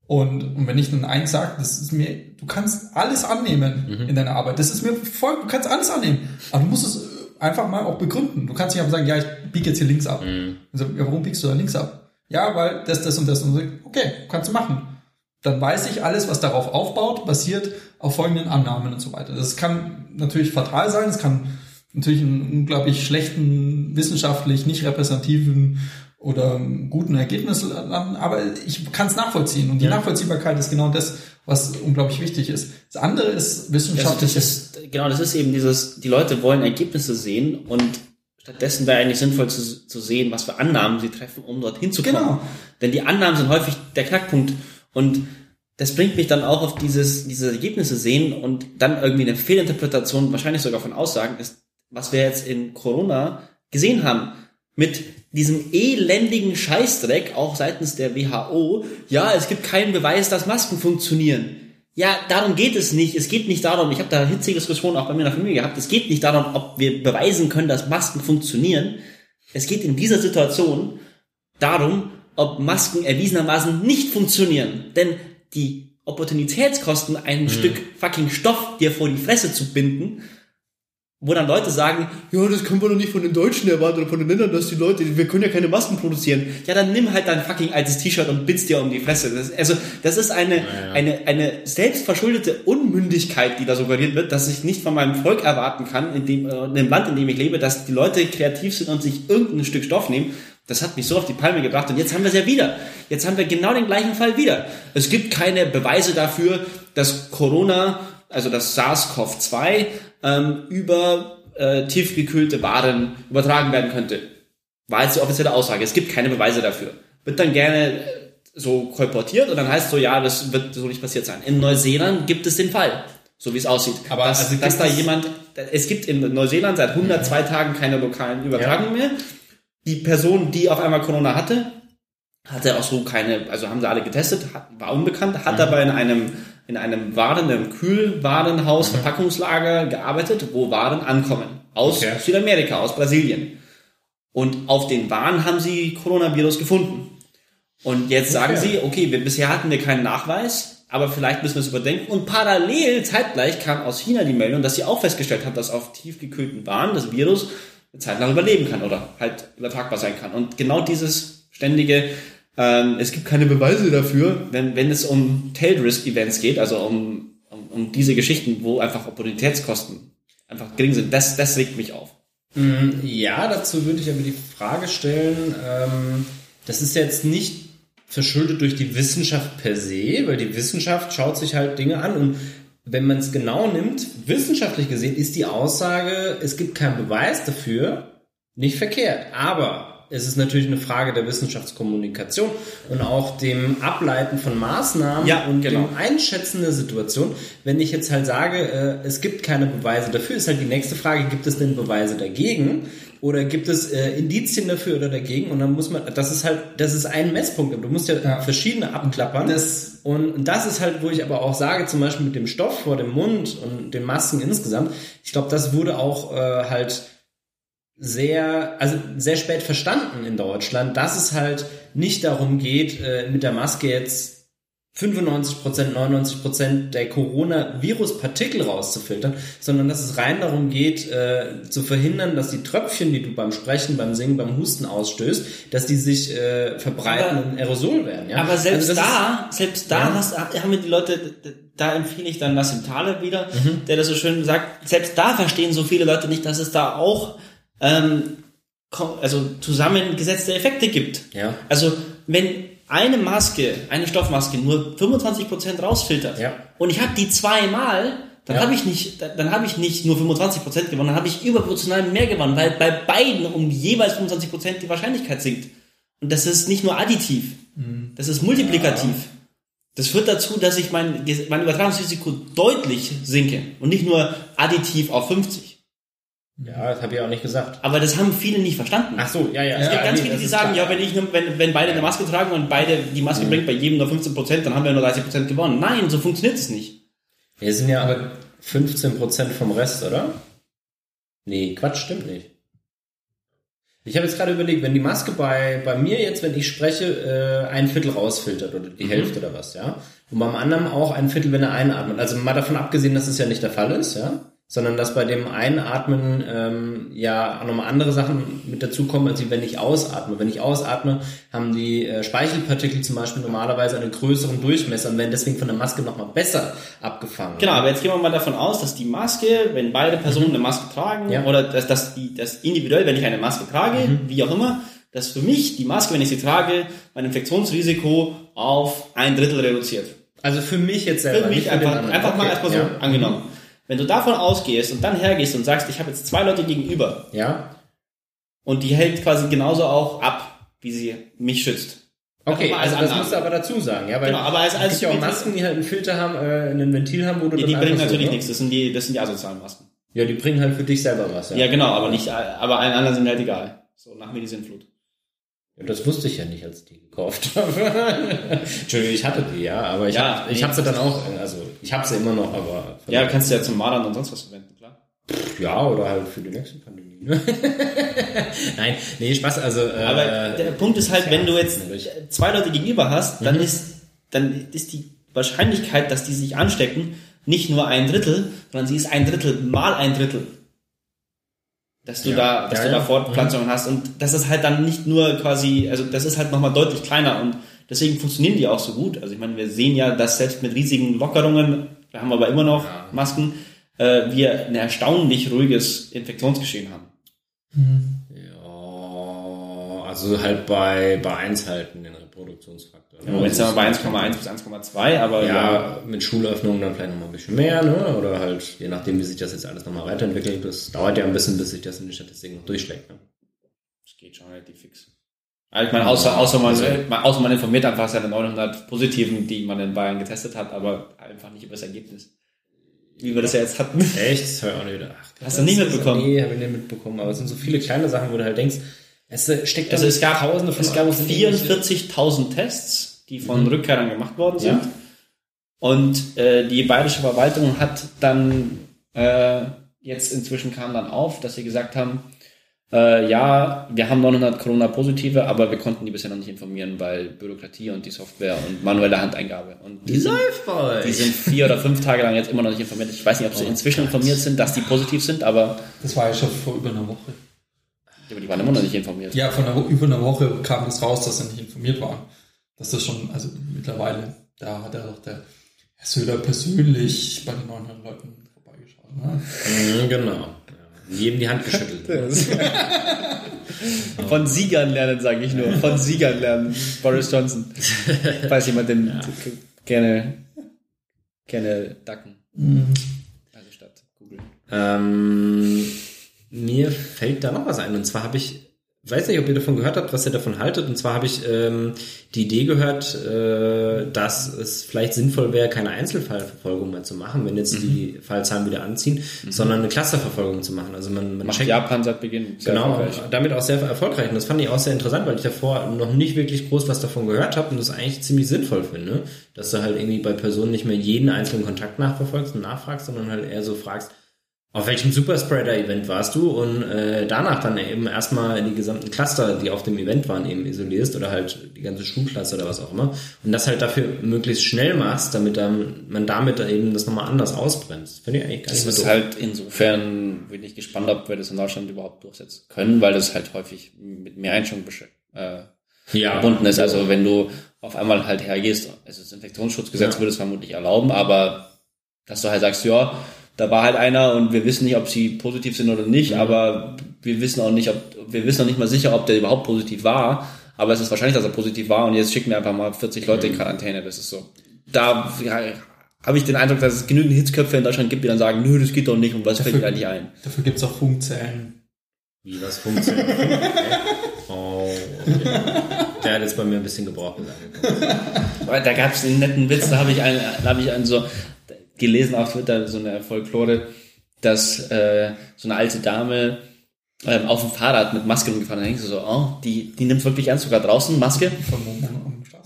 S3: Und, und wenn ich dann eins sage, das ist mir, du kannst alles annehmen
S1: Mhm.
S3: in deiner Arbeit. Das ist mir voll, du kannst alles annehmen. Aber du musst es einfach mal auch begründen. Du kannst nicht einfach sagen, ja, ich biege jetzt hier links ab.
S1: Mhm.
S3: Also, ja, warum biegst du da links ab? Ja, weil das, das und das. Und so, okay, kannst du machen. Dann weiß ich, alles, was darauf aufbaut, basiert auf folgenden Annahmen und so weiter. Das kann natürlich fatal sein, es kann natürlich einen unglaublich schlechten, wissenschaftlich nicht repräsentativen oder guten Ergebnis landen, aber ich kann es nachvollziehen. Und die
S1: Ja.
S3: Nachvollziehbarkeit ist genau das, was unglaublich wichtig ist. Das andere ist
S2: Also
S3: wissenschaftlich.
S2: ist, genau, das ist eben dieses, die Leute wollen Ergebnisse sehen und stattdessen wäre eigentlich sinnvoll zu, zu sehen, was für Annahmen sie treffen, um dorthin zu kommen.
S3: Genau.
S2: Denn die Annahmen sind häufig der Knackpunkt und das bringt mich dann auch auf dieses, diese Ergebnisse sehen und dann irgendwie eine Fehlinterpretation, wahrscheinlich sogar von Aussagen ist, was wir jetzt in Corona gesehen haben. Mit diesem elendigen Scheißdreck, auch seitens der WHO, ja, es gibt keinen Beweis, dass Masken funktionieren. Ja, darum geht es nicht. Es geht nicht darum, ich habe da hitzige Diskussionen auch bei mir in der Familie gehabt, es geht nicht darum, ob wir beweisen können, dass Masken funktionieren. Es geht in dieser Situation darum, ob Masken erwiesenermaßen nicht funktionieren. Denn die Opportunitätskosten, ein Stück fucking Stoff dir vor die Fresse zu binden, wo dann Leute sagen, ja, das können wir doch nicht von den Deutschen erwarten oder von den Ländern, dass die Leute, wir können ja keine Masken produzieren. Ja, dann nimm halt dein fucking altes T-Shirt und bind's dir um die Fresse. Das, also, das ist eine, eine, eine selbstverschuldete Unmündigkeit, die da suggeriert wird, dass ich nicht von meinem Volk erwarten kann, in dem, äh, in dem Land, in dem ich lebe, dass die Leute kreativ sind und sich irgendein Stück Stoff nehmen. Das hat mich so auf die Palme gebracht und jetzt haben wir es ja wieder. Jetzt haben wir genau den gleichen Fall wieder. Es gibt keine Beweise dafür, dass Corona, also das SARS-CoV-2, ähm, über äh, tiefgekühlte Waren übertragen werden könnte. War jetzt die offizielle Aussage. Es gibt keine Beweise dafür. Wird dann gerne äh, so kolportiert und dann heißt so, ja, das wird so nicht passiert sein. In Neuseeland gibt es den Fall, so wie es aussieht.
S1: Aber
S2: dass,
S1: also
S2: dass da jemand, es gibt in Neuseeland seit 102 Tagen keine lokalen Übertragungen mehr. Die Person, die auf einmal Corona hatte, hatte auch so keine, also haben sie alle getestet, war unbekannt, hat aber in einem, in einem Waren, einem Kühlwarenhaus, Verpackungslager gearbeitet, wo Waren ankommen. Aus
S1: Okay.
S2: Südamerika, aus Brasilien. Und auf den Waren haben sie Coronavirus gefunden. Und jetzt sagen
S1: Okay.
S2: sie, okay, wir, bisher hatten wir keinen Nachweis, aber vielleicht müssen wir es überdenken. Und parallel, zeitgleich, kam aus China die Meldung, dass sie auch festgestellt haben, dass auf tiefgekühlten Waren das Virus eine Zeit lang überleben kann oder halt übertragbar sein kann. Und genau dieses ständige, ähm, es gibt keine Beweise dafür, wenn, wenn es um Tail-Risk-Events geht, also um, um, um diese Geschichten, wo einfach Opportunitätskosten einfach gering sind, das, das regt mich auf.
S1: Ja, dazu würde ich aber die Frage stellen, ähm, das ist jetzt nicht verschuldet durch die Wissenschaft per se, weil die Wissenschaft schaut sich halt Dinge an und wenn man es genau nimmt, wissenschaftlich gesehen ist die Aussage, es gibt keinen Beweis dafür, nicht verkehrt. Aber es ist natürlich eine Frage der Wissenschaftskommunikation und auch dem Ableiten von Maßnahmen
S2: Ja,
S1: und
S2: genau.
S1: dem Einschätzen der Situation. Wenn ich jetzt halt sage, äh, es gibt keine Beweise dafür, ist halt die nächste Frage, gibt es denn Beweise dagegen? Oder gibt es äh, Indizien dafür oder dagegen und dann muss man, das ist halt, das ist ein Messpunkt. Du musst ja,
S3: Ja.
S1: verschiedene abklappern.
S3: Das-
S1: und das ist halt, wo ich aber auch sage, zum Beispiel mit dem Stoff vor dem Mund und den Masken insgesamt, ich glaube, das wurde auch äh, halt sehr, also sehr spät verstanden in Deutschland, dass es halt nicht darum geht, äh, mit der Maske jetzt 95%, 99% der Coronavirus-Partikel rauszufiltern, sondern dass es rein darum geht, äh, zu verhindern, dass die Tröpfchen, die du beim Sprechen, beim Singen, beim Husten ausstößt, dass die sich äh, verbreiten
S2: Aber-
S1: und Aerosol werden. Ja?
S2: Aber selbst
S1: Also
S2: da, selbst da
S1: Ja.
S2: hast, haben wir die Leute, da empfehle ich dann Nassim Taleb wieder,
S1: Mhm.
S2: der das so schön sagt, selbst da verstehen so viele Leute nicht, dass es da auch ähm, also zusammengesetzte Effekte gibt.
S1: Ist, ja.
S2: Also wenn eine Maske, eine Stoffmaske nur 25% rausfiltert
S1: Ja.
S2: und ich habe die zweimal, dann
S1: Ja.
S2: habe ich nicht, dann habe ich nicht nur 25% gewonnen, dann habe ich überproportional mehr gewonnen, weil bei beiden um jeweils 25% die Wahrscheinlichkeit sinkt. Und das ist nicht nur additiv, das ist multiplikativ. Das führt dazu, dass ich mein, mein Übertragungsrisiko deutlich sinke und nicht nur additiv auf 50.
S1: Ja, das habe ich auch nicht gesagt.
S2: Aber das haben viele nicht verstanden.
S1: Ach so, ja, ja.
S2: Es gibt
S1: ja,
S2: ganz
S1: nee,
S2: viele,
S1: das
S2: die sagen,
S1: klar.
S2: ja, wenn, ich, nur- wenn, wenn beide eine Maske tragen und beide die Maske bringt bei jedem nur 15%, dann haben wir nur 30% gewonnen. Nein, so funktioniert es nicht.
S1: Wir sind ja
S3: Aber-
S1: 15% vom Rest, oder? Nee, Quatsch, stimmt nicht. Ich habe jetzt gerade überlegt, wenn die Maske bei, bei mir jetzt, wenn ich spreche, äh, ein Viertel rausfiltert oder die Hälfte oder was, ja. Und beim anderen auch ein Viertel, wenn er einatmet. Also mal davon abgesehen, dass es ja nicht der Fall ist, ja. Sondern dass bei dem Einatmen ähm, ja auch nochmal andere Sachen mit dazukommen, als wenn ich ausatme. Wenn ich ausatme, haben die äh, Speichelpartikel zum Beispiel normalerweise einen größeren Durchmesser und werden deswegen von der Maske nochmal besser abgefangen.
S2: Genau, aber jetzt gehen wir mal davon aus, dass die Maske, wenn beide Personen eine Maske tragen,
S1: Ja.
S2: oder dass, dass die, dass individuell, wenn ich eine Maske trage, wie auch immer, dass für mich die Maske, wenn ich sie trage, mein Infektionsrisiko auf ein Drittel reduziert.
S1: Also für mich jetzt selber.
S2: Für mich einfach, einfach mal
S1: Okay,
S2: erstmal so
S1: ja.
S2: angenommen. Wenn du davon ausgehst und dann hergehst und sagst, ich habe jetzt zwei Leute gegenüber
S1: Ja.
S2: und die hält quasi genauso auch ab, wie sie mich schützt.
S1: Okay,
S2: Einfach mal als
S1: also das musst du aber dazu sagen, ja, weil
S2: Genau, aber als-
S1: es
S2: als
S1: gibt ja auch Masken, die halt einen Filter haben, äh, einen Ventil haben, wo du
S2: Die,
S1: dann
S2: die bringen natürlich
S1: so, ne?
S2: nichts, das sind die, das sind die asozialen Masken.
S1: Ja, die bringen halt für dich selber was, ja.
S2: Ja, genau, aber nicht, aber allen anderen sind halt egal. So, nach mir die Sintflut.
S1: Ja, Das wusste ich ja nicht, als ich die gekauft habe. Entschuldigung, ich hatte die, ja, aber ich
S2: Ja,
S1: hab, ich
S2: nee.
S1: habe sie dann auch, also ich habe sie immer noch, aber
S2: Ja, kannst du ja zum Madern und sonst was verwenden, klar.
S1: ja, oder halt für die nächste Pandemie. Ne? Nein, nee, Spaß, also äh,
S2: Aber der Punkt ist halt,
S1: ja,
S2: wenn du jetzt zwei Leute gegenüber hast, dann ist, dann ist die Wahrscheinlichkeit, dass die sich anstecken, nicht nur ein Drittel, sondern sie ist ein Drittel mal ein Drittel. Dass du
S1: Ja.
S2: da, dass
S1: Ja,
S2: du
S1: ja.
S2: da Fortpflanzungen hast. Und das ist halt dann nicht nur quasi, also das ist halt nochmal deutlich kleiner und deswegen funktionieren die auch so gut. Also ich meine, wir sehen ja, dass selbst mit riesigen Lockerungen, wir haben aber immer noch
S1: Ja.
S2: Masken, äh, wir ein erstaunlich ruhiges Infektionsgeschehen haben.
S1: ja, also halt bei bei 1 halten den Reproduktionsfaktor. ne?
S2: Im Moment sind wir bei
S1: Also
S2: 1,1 bis 1,2, aber ja,
S1: Ja, mit Schulöffnungen dann vielleicht noch mal ein bisschen mehr, ne? Oder halt, je nachdem, wie sich das jetzt alles nochmal weiterentwickelt. Das dauert ja ein bisschen, bis sich das in die Statistik noch durchschlägt. Ne?
S2: Das geht schon relativ fix. Also ich meine, außer, außer, man, außer man informiert einfach seine 900 Positiven, die man in Bayern getestet hat, aber einfach nicht über das Ergebnis. Wie wir das ja jetzt hatten.
S1: Echt? Das hab ich auch nicht. Ach,
S2: Hast du
S1: ist-
S2: mitbekommen?
S1: Nee, habe ich nicht mitbekommen. Aber es sind so viele kleine Sachen, wo du halt denkst, es steckt
S2: Also
S1: da
S2: es gab,
S1: Tausende von
S2: es gab
S1: Euros in irgendwelche-
S2: 44.000 Tests, die von Rückkehrern gemacht worden sind.
S1: Ja.
S2: Und äh, die bayerische Verwaltung hat dann äh, jetzt inzwischen kam dann auf, dass sie gesagt haben, äh, ja, wir haben 900 Corona-Positive, aber wir konnten die bisher noch nicht informieren, weil Bürokratie und die Software und manuelle Handeingabe. Und die, sind, die sind vier oder fünf Tage lang jetzt immer noch nicht informiert. Ich weiß nicht, ob sie inzwischen informiert sind, dass die positiv sind, aber,
S3: Das war ja schon vor über einer Woche.
S2: aber die waren immer noch nicht informiert.
S3: Ja, von einer, Wo- über einer Woche kam das raus, dass sie nicht informiert waren. Dass das schon, also mittlerweile, da hat er doch der Herr Söder persönlich bei den 900 Leuten vorbeigeschaut. Ne?
S1: Mhm, genau. Ja. Jedem die Hand geschüttelt.
S2: Von Siegern lernen, sage ich nur. Von Siegern lernen. Boris Johnson. Falls jemand den gerne, gerne ducken. Also statt googeln.
S1: Ähm, mir fällt da noch was ein. Und zwar habe ich weiß nicht, ob ihr davon gehört habt, was ihr davon haltet. Und zwar habe ich ähm, die Idee gehört, äh, dass es vielleicht sinnvoll wäre, keine Einzelfallverfolgung mehr zu machen, wenn jetzt die Fallzahlen wieder anziehen, sondern eine Clusterverfolgung zu machen. Also man, man
S2: Macht
S1: checkt
S2: Japan seit Beginn.
S1: Genau, damit auch sehr erfolgreich. Und das fand ich auch sehr interessant, weil ich davor noch nicht wirklich groß was davon gehört habe und das eigentlich ziemlich sinnvoll finde, dass du halt irgendwie bei Personen nicht mehr jeden einzelnen Kontakt nachverfolgst und nachfragst, sondern halt eher so fragst, auf welchem Superspreader-Event warst du und äh, danach dann eben erstmal die gesamten Cluster, die auf dem Event waren, eben isolierst oder halt die ganze Schulklasse oder was auch immer und das halt dafür möglichst schnell machst, damit dann, man damit eben das nochmal anders ausbremst. Finde ich eigentlich gar
S2: Das ist halt insofern, bin ich gespannt, ob wir das in Deutschland überhaupt durchsetzen können, weil das halt häufig mit mehr Einschränkungen äh,
S1: ja.
S2: verbunden ist. Also wenn du auf einmal halt hergehst, also das Infektionsschutzgesetz
S1: Ja.
S2: würde es vermutlich erlauben, aber dass du halt sagst, ja, da war halt einer und wir wissen nicht, ob sie positiv sind oder nicht, aber wir wissen auch nicht, ob wir wissen auch nicht mal sicher, ob der überhaupt positiv war, aber es ist wahrscheinlich, dass er positiv war und jetzt schicken wir einfach mal 40 Leute in Quarantäne, das ist so. Da ja, habe ich den Eindruck, dass es genügend Hitzköpfe in Deutschland gibt, die dann sagen, nö, das geht doch nicht und was fällt dir eigentlich ein?
S3: Dafür gibt's auch Funkzellen.
S1: Wie was funktioniert? oh, okay. Der hat jetzt bei mir ein bisschen gebrochen.
S2: Aber Da gab es einen netten Witz, da habe ich einen, da habe ich einen so gelesen auf Twitter, so eine Folklore, dass äh, so eine alte Dame ähm, auf dem Fahrrad mit Maske rumgefahren ist. Da denkst du so, oh, die, die nimmt wirklich ernst, sogar draußen Maske.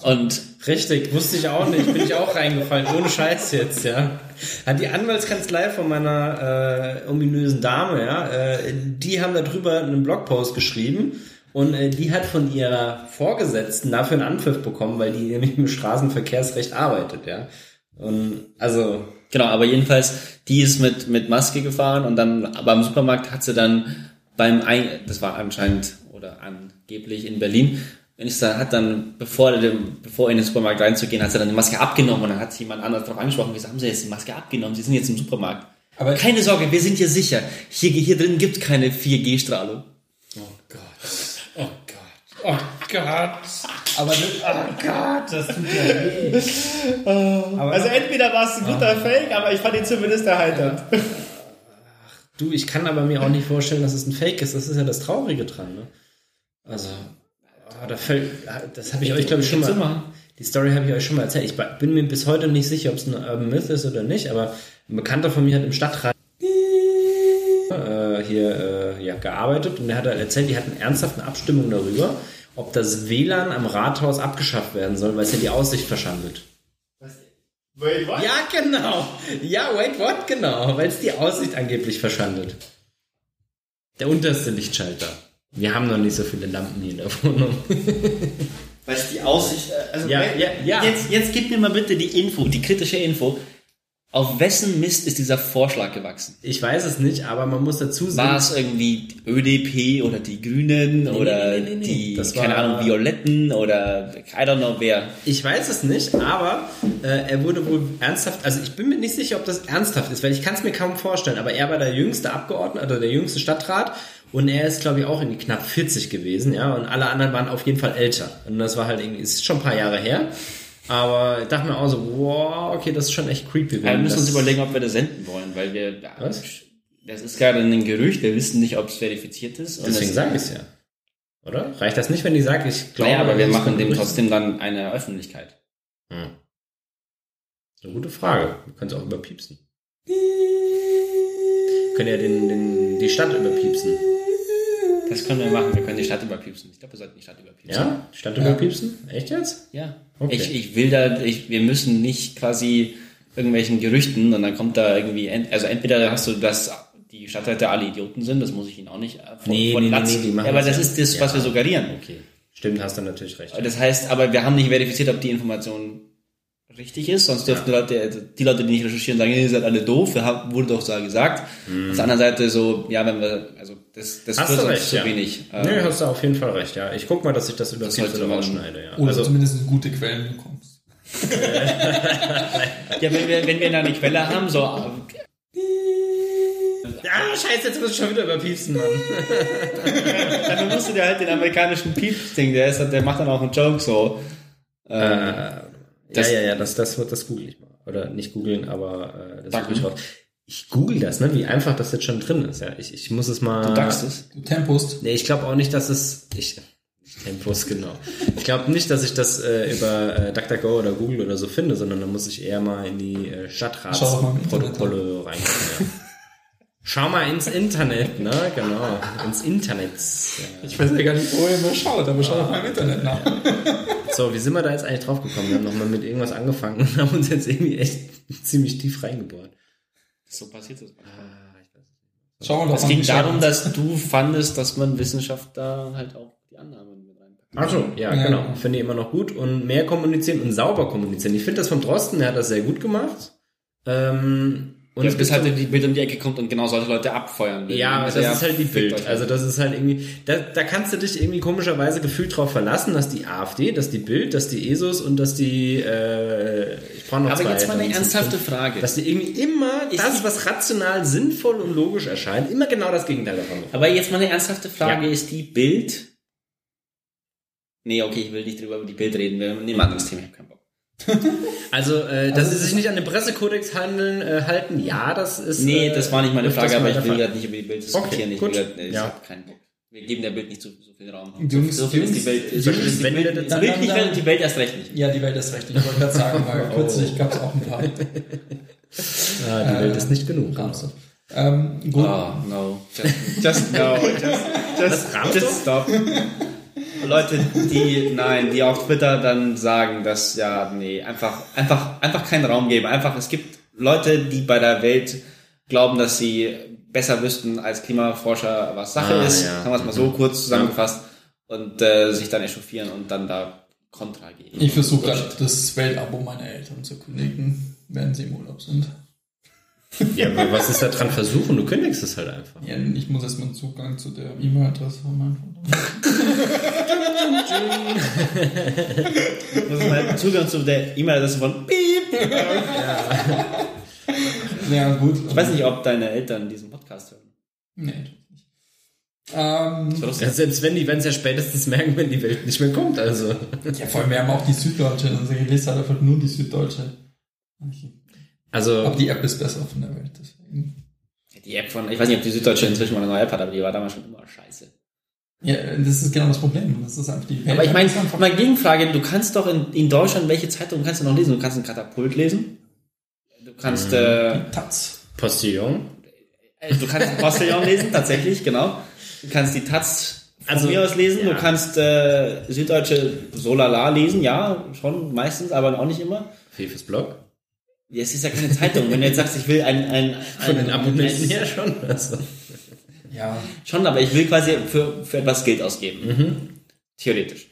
S2: Und
S1: Richtig, wusste ich auch nicht. Bin ich auch reingefallen, ohne Scheiß jetzt, ja. Hat die Anwaltskanzlei von meiner äh, ominösen Dame, ja, äh, die haben darüber einen Blogpost geschrieben und äh, die hat von ihrer Vorgesetzten dafür einen Anpfiff bekommen, weil die nämlich im Straßenverkehrsrecht arbeitet, ja. Und also
S2: genau, aber jedenfalls, die ist mit, mit Maske gefahren und dann beim Supermarkt hat sie dann beim Ein das war anscheinend oder angeblich in Berlin, wenn es dann hat dann, bevor, dem- bevor in den Supermarkt reinzugehen, hat sie dann die Maske abgenommen und dann hat jemand anders darauf angesprochen, wieso haben sie jetzt die Maske abgenommen? Sie sind jetzt im Supermarkt.
S3: Aber-
S2: keine Sorge, wir sind hier sicher. Hier, hier drin gibt keine 4G-Strahlung.
S1: Oh Gott. Oh Gott. Oh Gott.
S3: Aber das, oh Gott, das tut ja weh. Aber
S2: Also entweder war es ein guter Fake, aber ich fand ihn zumindest erheitert.
S1: Du, ich kann aber mir auch nicht vorstellen, dass es ein Fake ist. Das ist ja das Traurige dran, ne? Also, oh, da fällt, das habe ich euch, glaube ich, schon mal, die Story habe ich euch schon mal erzählt. Ich bin mir bis heute nicht sicher, ob es ein Urban Myth ist oder nicht, aber ein Bekannter von mir hat im Stadtrat äh, hier äh, ja, gearbeitet und der hat halt erzählt, die hatten ernsthaft eine Abstimmung darüber, ob das WLAN am Rathaus abgeschafft werden soll, weil es ja die Aussicht verschandelt. Ja, genau. Ja, wait, what? Genau. Weil es die Aussicht angeblich verschandelt. Der unterste Lichtschalter. Wir haben noch nicht so viele Lampen hier in der Wohnung.
S2: Weil es die Aussicht, äh, also
S1: Ja,
S2: weil-
S1: ja, ja.
S2: Jetzt, jetzt gib mir mal bitte die Info, die kritische Info. Auf wessen Mist ist dieser Vorschlag gewachsen?
S1: Ich weiß es nicht, aber man muss dazu
S2: War
S1: sagen,
S2: es irgendwie ÖDP oder die Grünen oder
S1: nee, nee, nee, nee.
S2: die,
S1: Das
S2: keine
S1: war-
S2: Ahnung, Violetten oder I don't know wer.
S1: ich weiß es nicht, aber äh, er wurde wohl ernsthaft, also ich bin mir nicht sicher, ob das ernsthaft ist, weil ich kann es mir kaum vorstellen, aber er war der jüngste Abgeordnete, oder der jüngste Stadtrat und er ist, glaube ich, auch irgendwie knapp 40 gewesen, ja, und alle anderen waren auf jeden Fall älter. Und das war halt irgendwie, ist schon ein paar Jahre her. Aber ich dachte mir auch so, wow, okay, das ist schon echt creepy.
S2: Wir müssen uns überlegen, ob wir das senden wollen, weil wir,
S1: Was?
S2: das ist gerade ein Gerücht, wir wissen nicht, ob es verifiziert ist. Und
S1: Deswegen
S2: es-
S1: sage ich es ja. Oder? Reicht das nicht, wenn die sagt, ich glaube...
S2: Naja, aber wir machen dem trotzdem dann eine Öffentlichkeit.
S1: Hm. Eine gute Frage. Wir können es auch überpiepsen. Wir können ja den, den, die Stadt überpiepsen.
S2: Das können wir machen, wir können die Stadt überpiepsen. Ich glaube, wir sollten die Stadt überpiepsen.
S1: Ja? Die Stadt überpiepsen? Echt jetzt?
S2: Ja.
S1: Okay.
S2: Ich, ich will da, ich, wir müssen nicht quasi irgendwelchen Gerüchten und dann kommt da irgendwie, also entweder hast du das, die Stadträte alle Idioten sind, das muss ich ihnen auch nicht äh, von,
S1: Nee,
S2: von
S1: nee, nee,
S2: Latz-
S1: nee, die machen
S2: ja, aber
S1: das
S2: das
S1: ja.
S2: ist das, was
S1: Ja.
S2: wir suggerieren.
S1: Okay. Stimmt, hast du natürlich recht.
S2: Das heißt, aber wir haben nicht verifiziert, ob die Information richtig ist, sonst dürften die Leute, die Leute, die nicht recherchieren, sagen, ihr seid alle doof, wurde doch so gesagt. Auf der anderen Seite so, ja, wenn wir, also das, das
S1: Hast du recht,
S2: zu
S1: ja.
S2: wenig. äh,
S1: Nö, hast du auf jeden Fall recht, ja. Ich guck mal, dass ich das
S2: sollte
S1: oder
S2: man-
S1: rausschneide, ja.
S3: Oder
S1: Also,
S3: zumindest gute Quellen bekommst.
S2: ja, wenn wir, wenn wir da eine Quelle haben, so,
S1: ah, scheiße, jetzt muss ich schon wieder überpiepsen, Mann.
S2: dann musst du dir halt den amerikanischen Piep-Ding, der ist, der macht dann auch einen Joke so.
S1: Äh, ja,
S2: Das-
S1: ja, ja, das, das wird das google ich mal. Oder nicht googeln, aber äh, das
S2: Danke.
S1: ich raus. Ich google das, ne? Wie einfach das jetzt schon drin ist. Ja, ich, ich muss es mal.
S2: Du dackst es.
S3: Du Tempust.
S1: Nee, ich glaube auch nicht, dass es. Ich, Tempos, genau. Ich glaube nicht, dass ich das äh, über äh, DuckDuckGo oder Google oder so finde, sondern da muss ich eher mal in die äh, Stadtratsprotokolle reingucken. Ja. Schau mal ins Internet, ne? Genau. Ins Internet. Ja.
S3: Ich weiß ja gar nicht, wo ihr mal schaut, aber schau doch mal im Internet nach.
S1: So, wie sind wir da jetzt eigentlich drauf gekommen? Wir haben nochmal mit irgendwas angefangen und haben uns jetzt irgendwie echt ziemlich tief reingebohrt.
S2: So passiert das.
S1: Ah, ich weiß nicht.
S3: Schauen wir doch
S2: Es
S3: mal.
S2: ging darum, dass du fandest, dass man Wissenschaft da halt auch die Annahmen mit reinpackt.
S1: Ach so, ja,
S3: Ja.
S1: genau. Finde ich immer noch gut und mehr kommunizieren und sauber kommunizieren. Ich finde das vom Drosten, der hat das sehr gut gemacht. Ähm, und es
S2: bis halt die Bild um die Ecke kommt und genau solche Leute abfeuern will.
S1: Ja, aber das
S2: ja,
S1: ist halt die Bild. Also das ist halt irgendwie, da, da kannst du dich irgendwie komischerweise gefühlt drauf verlassen, dass die AfD, dass die Bild, dass die ESOS und dass die, äh, ich brauche noch
S2: aber
S1: zwei.
S2: jetzt mal eine ernsthafte. Frage.
S1: Dass die irgendwie immer
S2: Ich-
S1: das, was rational sinnvoll und logisch erscheint, immer genau das Gegenteil davon.
S2: Aber jetzt mal eine ernsthafte Frage,
S1: Ja.
S2: ist die Bild... Nee, okay, ich will nicht drüber über die Bild reden, wir nehmen ein anderes Thema, ich hab keinen Bock.
S1: Also, äh, dass sie sich nicht an den Pressekodex handeln, äh, halten, ja, das ist.
S2: Nee,
S1: äh,
S2: das war nicht meine Frage, aber ich will gerade nicht über die Bild diskutieren.
S1: Okay,
S2: ich
S1: gut.
S2: will grad, ich
S1: Ja.
S2: hab keinen Bock. Wir geben der Bild nicht so, so viel Raum.
S3: Jungs,
S2: so viel ist die
S3: Jungs,
S2: Welt.
S1: Jungs,
S2: ist die
S1: wenn wir
S2: die
S1: das-
S2: Bild nicht
S3: dann-
S2: die Welt erst recht nicht.
S3: Ja, die Welt ist recht. Ich wollte gerade sagen, weil
S1: Oh.
S3: kürzlich gab es auch ein paar
S1: Ja, die Welt ist nicht genug.
S3: Ramse. Ähm, gut.
S2: Oh, no. Just, just no. Just, just, just stop. Leute, die, nein, die auf Twitter dann sagen, dass, ja, nee, einfach, einfach, einfach keinen Raum geben. Einfach, es gibt Leute, die bei der Welt glauben, dass sie besser wüssten als Klimaforscher, was Sache
S1: Ah,
S2: ist.
S1: ja.
S2: Sagen wir es mal so kurz zusammengefasst. Und äh, sich dann echauffieren und dann da Kontra geben.
S3: Ich versuche gerade das Weltabo meiner Eltern zu kündigen, während sie im Urlaub sind.
S1: Ja, aber was ist da dran versuchen? Du kündigst es halt einfach.
S3: Ja, ich muss erstmal einen Zugang zu der E-Mail-Adresse von meinem Vater.
S2: Das ist mein Zugang zu der E-Mail-Adresse von Piep.
S3: Ja, gut.
S2: Ich weiß nicht, ob deine Eltern diesen Podcast hören.
S3: Nee, tut nicht. Ähm,
S2: So,
S1: Ja, selbst wenn die werden es ja spätestens merken, wenn die Welt nicht mehr kommt. Also.
S3: ja, vor allem, wir haben auch die Süddeutsche. Also ich lese halt einfach nur die Süddeutsche.
S1: Also,
S3: Aber die App ist besser von der Welt. Deswegen.
S2: Die App von, ich weiß nicht, ob die Süddeutsche inzwischen mal eine neue App hat, aber die war damals schon immer scheiße.
S3: Ja, das ist genau das Problem. Das ist einfach die Welt.
S2: Aber ich meine, mal Gegenfrage, du kannst doch in, in Deutschland, welche Zeitung kannst du noch lesen? Du kannst einen Katapult lesen. Du kannst, äh,
S3: Taz.
S1: Postillon.
S2: äh, du kannst Postillon lesen, tatsächlich, genau. Du kannst die Taz von
S1: Also,
S2: mir aus lesen.
S1: ja.
S2: Du kannst, äh, Süddeutsche Solala lesen, ja, schon meistens, aber auch nicht immer.
S1: Fefes Blog.
S2: Ja, Es ist ja keine Zeitung. Wenn du jetzt sagst, ich will ein, ein,
S1: Von
S2: ein,
S1: den Abonnenten
S2: ein,
S1: her schon. Also.
S3: Ja.
S2: Schon, aber ich will quasi für, für etwas Geld ausgeben. Theoretisch.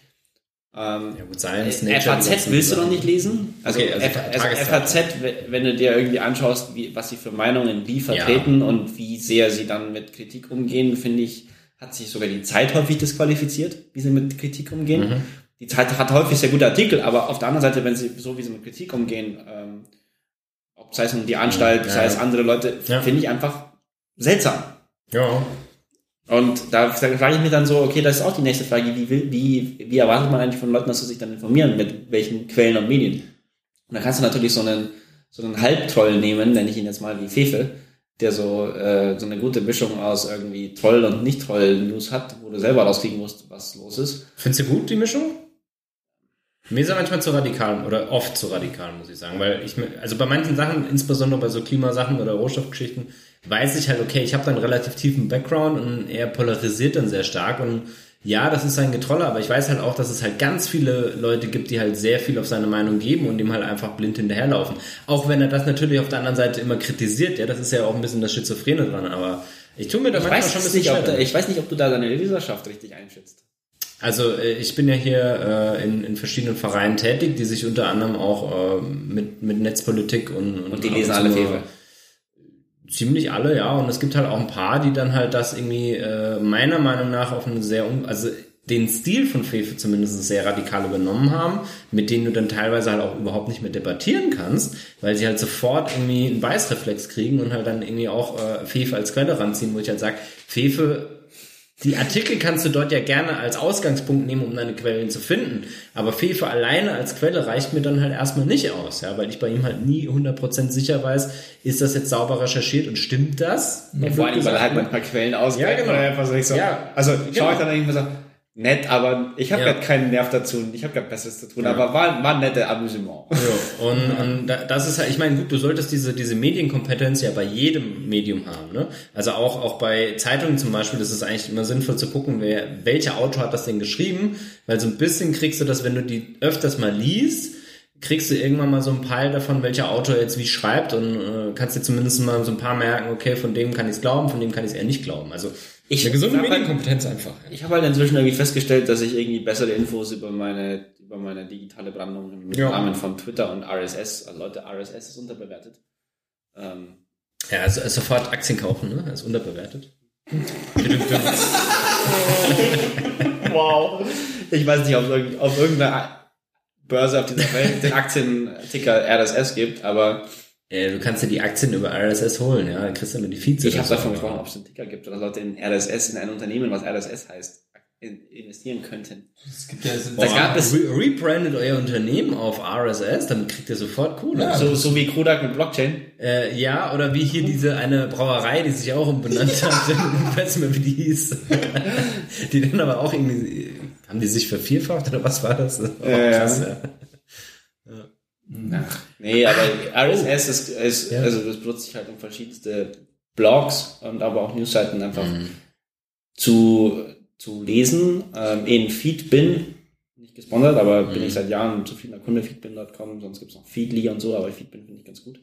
S2: Ähm,
S1: Ja, gut, Science, Nature. die
S2: FAZ willst du noch nicht lesen? Also,
S1: Okay, also
S2: F also. FAZ, w- wenn du dir irgendwie anschaust, wie, was sie für Meinungen wie vertreten und wie sehr sie dann mit Kritik umgehen, finde ich, hat sich sogar die Zeit häufig disqualifiziert, wie sie mit Kritik umgehen.
S1: Mhm.
S2: Die Zeit hat häufig sehr gute Artikel, aber auf der anderen Seite, wenn sie so wie sie mit Kritik umgehen, ähm, ob sei es um die Anstalt,
S1: Ja.
S2: sei es andere Leute,
S1: Ja.
S2: finde ich einfach seltsam.
S1: Ja.
S2: Und da frage ich mich dann so, okay, das ist auch die nächste Frage, wie, will, wie, wie erwartet man eigentlich von Leuten, dass sie sich dann informieren, mit welchen Quellen und Medien? Und da kannst du natürlich so einen, so einen Halbtroll nehmen, nenne ich ihn jetzt mal wie Fefe, der so, äh, so eine gute Mischung aus irgendwie Troll und Nicht-Troll-News hat, wo du selber rauskriegen musst, was los ist.
S1: Findest du gut, die Mischung? Mir ist er manchmal zu radikal oder oft zu radikal, muss ich sagen. Weil ich, mir- also bei manchen Sachen, insbesondere bei so Klimasachen oder Rohstoffgeschichten, weiß ich halt, okay, ich habe dann relativ tiefen Background und er polarisiert dann sehr stark und ja, das ist sein Getrolle, aber ich weiß halt auch, dass es halt ganz viele Leute gibt, die halt sehr viel auf seine Meinung geben und ihm halt einfach blind hinterherlaufen. Auch wenn er das natürlich auf der anderen Seite immer kritisiert, ja, das ist ja auch ein bisschen das Schizophrene dran, aber ich tue mir da
S2: Ich
S1: manchmal schon ein bisschen
S2: nicht, da, ich weiß nicht, ob du da deine Leserschaft richtig einschätzt.
S1: Also äh, ich bin ja hier äh, in, in verschiedenen Vereinen tätig, die sich unter anderem auch äh, mit, mit Netzpolitik und
S2: Und die
S1: ab
S2: lesen alle Fefe.
S1: Ziemlich alle, ja. Und es gibt halt auch ein paar, die dann halt das irgendwie äh, meiner Meinung nach auf eine sehr, also den Stil von Fefe zumindest sehr radikal übernommen haben, mit denen du dann teilweise halt auch überhaupt nicht mehr debattieren kannst, weil sie halt sofort irgendwie einen Beißreflex kriegen und halt dann irgendwie auch äh, Fefe als Quelle ranziehen, wo ich halt sage, Fefe die Artikel kannst du dort ja gerne als Ausgangspunkt nehmen, um deine Quellen zu finden. Aber Fefe alleine als Quelle reicht mir dann halt erstmal nicht aus, ja, weil ich bei ihm halt nie 100% sicher weiß, ist das jetzt sauber recherchiert und stimmt das?
S2: Ja, vor allem, weil er halt manchmal Quellen ausgeht.
S1: Ja, genau.
S2: So, ich so,
S1: Ja,
S2: also
S1: genau.
S2: schaue ich dann irgendwie so, nett, aber ich habe
S1: Ja.
S2: gerade keinen Nerv dazu, ich habe gerade Besseres zu tun, aber war, war ein netter Amüsement.
S1: Ja, und, und da- das ist halt, ich meine, gut, du solltest diese, diese Medienkompetenz ja bei jedem Medium haben, ne? Also auch, auch bei Zeitungen zum Beispiel, das ist eigentlich immer sinnvoll zu gucken, wer, welcher Autor hat das denn geschrieben, weil so ein bisschen kriegst du das, wenn du die öfters mal liest, kriegst du irgendwann mal so ein Peil davon, welcher Autor jetzt wie schreibt und äh, kannst dir zumindest mal so ein paar merken, okay, von dem kann ich es glauben, von dem kann ich es eher nicht glauben. Also
S2: Ich-
S1: eine gesunde
S2: mal-
S1: Medienkompetenz einfach.
S2: Ich habe halt inzwischen irgendwie festgestellt, dass ich irgendwie bessere Infos über meine, über meine digitale Brandung im
S1: Ja.
S2: Rahmen von Twitter und RSS, also Leute, RSS ist unterbewertet. Ähm,
S1: Ja, also sofort Aktien kaufen, ne? Das ist unterbewertet.
S2: wow. Ich weiß nicht, ob es auf irgendeiner Börse auf dieser Welt den Aktienticker RSS gibt, aber
S1: Äh, du kannst dir die Aktien über RSS holen, ja, dann kriegst du nur die Feeds.
S2: ich habe
S1: so.
S2: davon gesprochen, ob es einen Ticker gibt oder Leute in RSS, in ein Unternehmen, was RSS heißt, in, investieren könnten.
S3: Es gibt ja, sind
S2: Da gab es-
S1: Re rebrandet euer Unternehmen auf RSS, dann kriegt ihr sofort Kohle.
S3: Ja.
S2: So, so wie Kodak mit Blockchain.
S1: Äh, ja, oder wie hier diese eine Brauerei, die sich auch umbenannt hat, ich weiß nicht mehr, wie die hieß. die dann aber auch irgendwie, haben die sich vervierfacht oder was war das? Oh,
S2: Ja, ja.
S1: krass, ja.
S2: Ach, nee, aber RSS ist, ist
S1: Ja.
S2: also das benutze ich halt um verschiedenste Blogs und aber auch Newsseiten einfach
S1: Mhm.
S2: zu, zu lesen. Ähm, in Feedbin, nicht gesponsert, aber bin
S1: Mhm.
S2: ich seit Jahren zufriedener Kunde, feedbin.com, sonst gibt's noch Feedly und so, aber Feedbin finde ich ganz gut.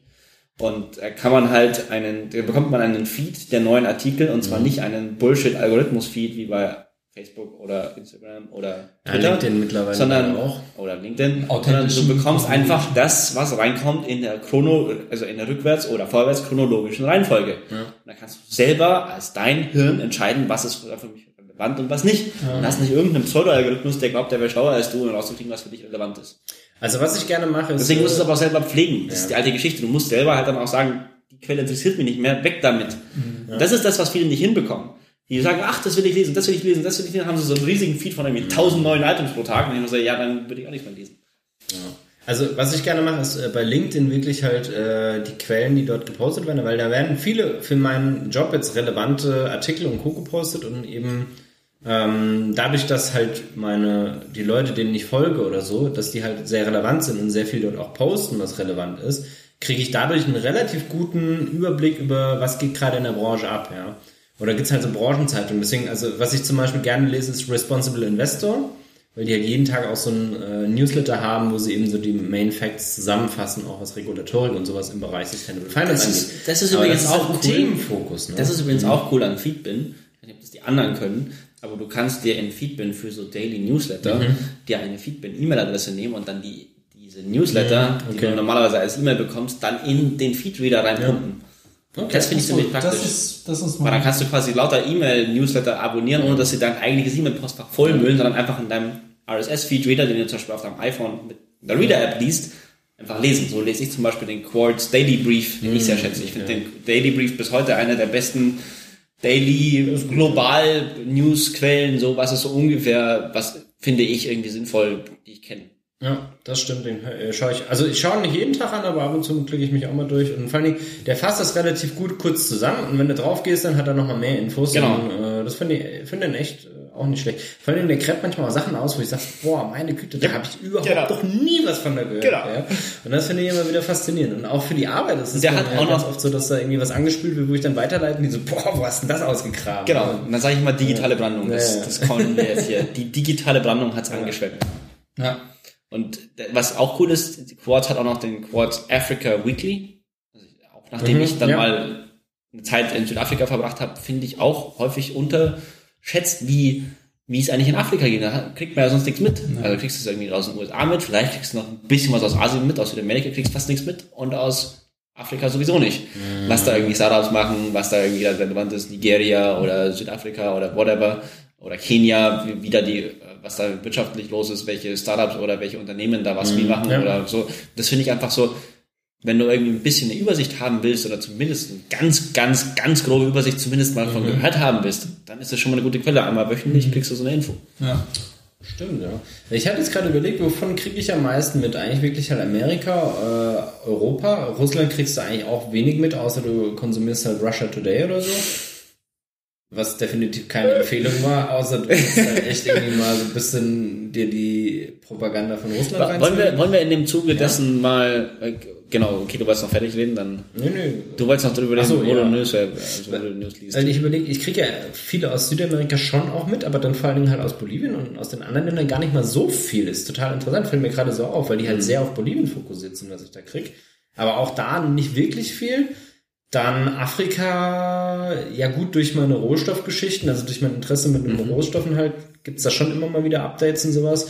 S2: Und da kann man halt einen, da bekommt man einen Feed der neuen Artikel und
S1: Mhm.
S2: zwar nicht einen Bullshit-Algorithmus-Feed wie bei Facebook oder Instagram oder
S1: Ja,
S2: Twitter,
S1: LinkedIn mittlerweile
S2: sondern
S1: auch.
S2: oder LinkedIn, sondern du bekommst einfach das, was reinkommt in der Chrono, also in der rückwärts oder vorwärts chronologischen Reihenfolge.
S1: Ja.
S2: Und dann kannst du selber als dein Hirn entscheiden, was ist für mich relevant und was nicht. Und hast nicht irgendeinen Pseudo-Algorithmus, der glaubt, der wäre schlauer als du und rauszukriegen, was für dich relevant ist.
S1: Also was ich gerne mache, ist...
S2: Deswegen musst du es
S1: äh,
S2: aber auch selber pflegen. Das
S1: Ja.
S2: ist die alte Geschichte. Du musst selber halt dann auch sagen, die Quelle interessiert mich nicht mehr, weg damit. Und das ist das, was viele nicht hinbekommen. Die sagen, ach, das will ich lesen, das will ich lesen, das will ich lesen, haben sie so einen riesigen Feed von irgendwie tausend neuen Items pro Tag. Und ich muss sagen, ja, dann würde ich auch nicht mehr lesen.
S1: Also was ich gerne mache, ist äh, bei LinkedIn wirklich halt äh, die Quellen, die dort gepostet werden, weil da werden viele für meinen Job jetzt relevante Artikel und Co. gepostet und eben ähm, dadurch, dass halt meine die Leute, denen ich folge oder so, dass die halt sehr relevant sind und sehr viel dort auch posten, was relevant ist, kriege ich dadurch einen relativ guten Überblick über was geht gerade in der Branche ab, ja. Oder gibt's halt so Branchenzeitungen. Deswegen, also was ich zum Beispiel gerne lese, ist Responsible Investor weil die halt jeden Tag auch so ein äh, Newsletter haben, wo sie eben so die Main Facts zusammenfassen, auch was Regulatorik und sowas im Bereich Sustainable Finance
S2: Das
S1: angeht.
S2: ist- das ist
S1: Aber
S2: übrigens
S1: das ist
S2: auch
S1: halt ein
S2: cool.
S1: Themenfokus. Ne?
S2: Das ist übrigens auch cool an Feedbin. Ich weiß nicht, ob das die anderen können, aber du kannst dir in Feedbin für so Daily Newsletter
S1: Mhm.
S2: dir eine Feedbin-E-Mail-Adresse nehmen und dann die, diese Newsletter, die
S1: Mhm, okay.
S2: du normalerweise als E-Mail bekommst, dann in den Feed-Reader reinpumpen.
S1: Okay.
S2: Das finde ich ziemlich
S3: So,
S2: praktisch.
S3: das ist, das ist
S2: Weil dann kannst du quasi lauter E-Mail-Newsletter abonnieren, ohne dass sie dein eigentliches E-Mail-Postfach vollmüllen, sondern einfach in deinem RSS-Feed-Reader, den du zum Beispiel auf deinem iPhone mit der Reader-App liest, einfach lesen. So lese ich zum Beispiel den Quartz Daily Brief, den ich sehr schätze. Ich finde den Daily Brief bis heute einer der besten Daily Global News Quellen, so was ist so ungefähr, was finde ich irgendwie sinnvoll, die ich kenne.
S1: Ja, das stimmt. Den äh, schaue ich. Also ich schaue ihn nicht jeden Tag an, aber ab und zu klicke ich mich auch mal durch. Und vor allen Dingen, der fasst das relativ gut kurz zusammen. Und wenn du drauf gehst, dann hat er noch mal mehr Infos.
S2: Genau.
S1: Und, äh, das finde ich, finde den echt äh, auch nicht schlecht. Vor allen Dingen, der gräbt manchmal auch Sachen aus, wo ich sage, boah, meine Güte, da habe ich überhaupt
S2: genau.
S1: doch nie was von da gehört.
S2: Genau.
S1: Ja. Und das finde ich immer wieder faszinierend. Und auch für die Arbeit ist es
S2: Der hat
S1: ja
S2: auch
S1: ganz
S2: noch-
S1: oft so, dass da irgendwie was angespült wird, wo ich dann weiterleite und die so, boah, wo hast du denn das ausgegraben?
S2: Genau, und dann sage ich mal digitale Brandung. Das,
S1: Ja, ja.
S2: das callen wir jetzt hier. Die digitale Brandung hat's angeschwemmt.
S3: ja.
S2: Und was auch cool ist, Quartz hat auch noch den Quartz Africa Weekly. Also auch nachdem
S1: Mhm,
S2: ich dann
S1: ja.
S2: mal eine Zeit in Südafrika verbracht habe, finde ich auch häufig unterschätzt, wie wie es eigentlich in Afrika geht. Da kriegt man ja sonst nichts mit. Also kriegst du es irgendwie aus den USA mit, vielleicht kriegst du noch ein bisschen was aus Asien mit, aus Südamerika kriegst fast nichts mit und aus Afrika sowieso nicht. Was da irgendwie Startups machen, was da irgendwie relevant ist, Nigeria oder Südafrika oder whatever oder Kenia, wie, wie da die, äh, was da wirtschaftlich los ist, welche Startups oder welche Unternehmen da was wie machen
S1: ja.
S2: oder so. Das finde ich einfach so, wenn du irgendwie ein bisschen eine Übersicht haben willst oder zumindest eine ganz, ganz, ganz grobe Übersicht zumindest mal von gehört haben willst, dann ist das schon mal eine gute Quelle. Einmal wöchentlich kriegst du so eine Info.
S3: Ja.
S1: Stimmt, ja. Ich habe jetzt gerade überlegt, wovon kriege ich am meisten mit? Eigentlich wirklich halt Amerika, äh, Europa. Russland kriegst du eigentlich auch wenig mit, außer du konsumierst halt Russia Today oder so. Was definitiv keine Empfehlung war, außer du musst halt echt irgendwie mal so ein bisschen dir die Propaganda von Russland
S2: Wollen wir, wollen wir in dem Zuge dessen mal, äh, genau, okay, du wolltest noch fertig reden, dann,
S1: Nee, nee.
S2: du wolltest noch drüber reden,
S1: so,
S2: wo
S1: ja.
S2: du News, äh, also, wo du News liest.
S1: Also ich überlege, ich kriege ja viele aus Südamerika schon auch mit, aber dann vor allen Dingen halt aus Bolivien und aus den anderen Ländern gar nicht mal so viel. Ist total interessant, fällt mir gerade so auf, weil die halt sehr auf Bolivien fokussiert sind, was ich da krieg. Aber auch da nicht wirklich viel. Dann Afrika, ja gut, durch meine Rohstoffgeschichten, also durch mein Interesse mit den Rohstoffen halt, gibt's da schon immer mal wieder Updates und sowas.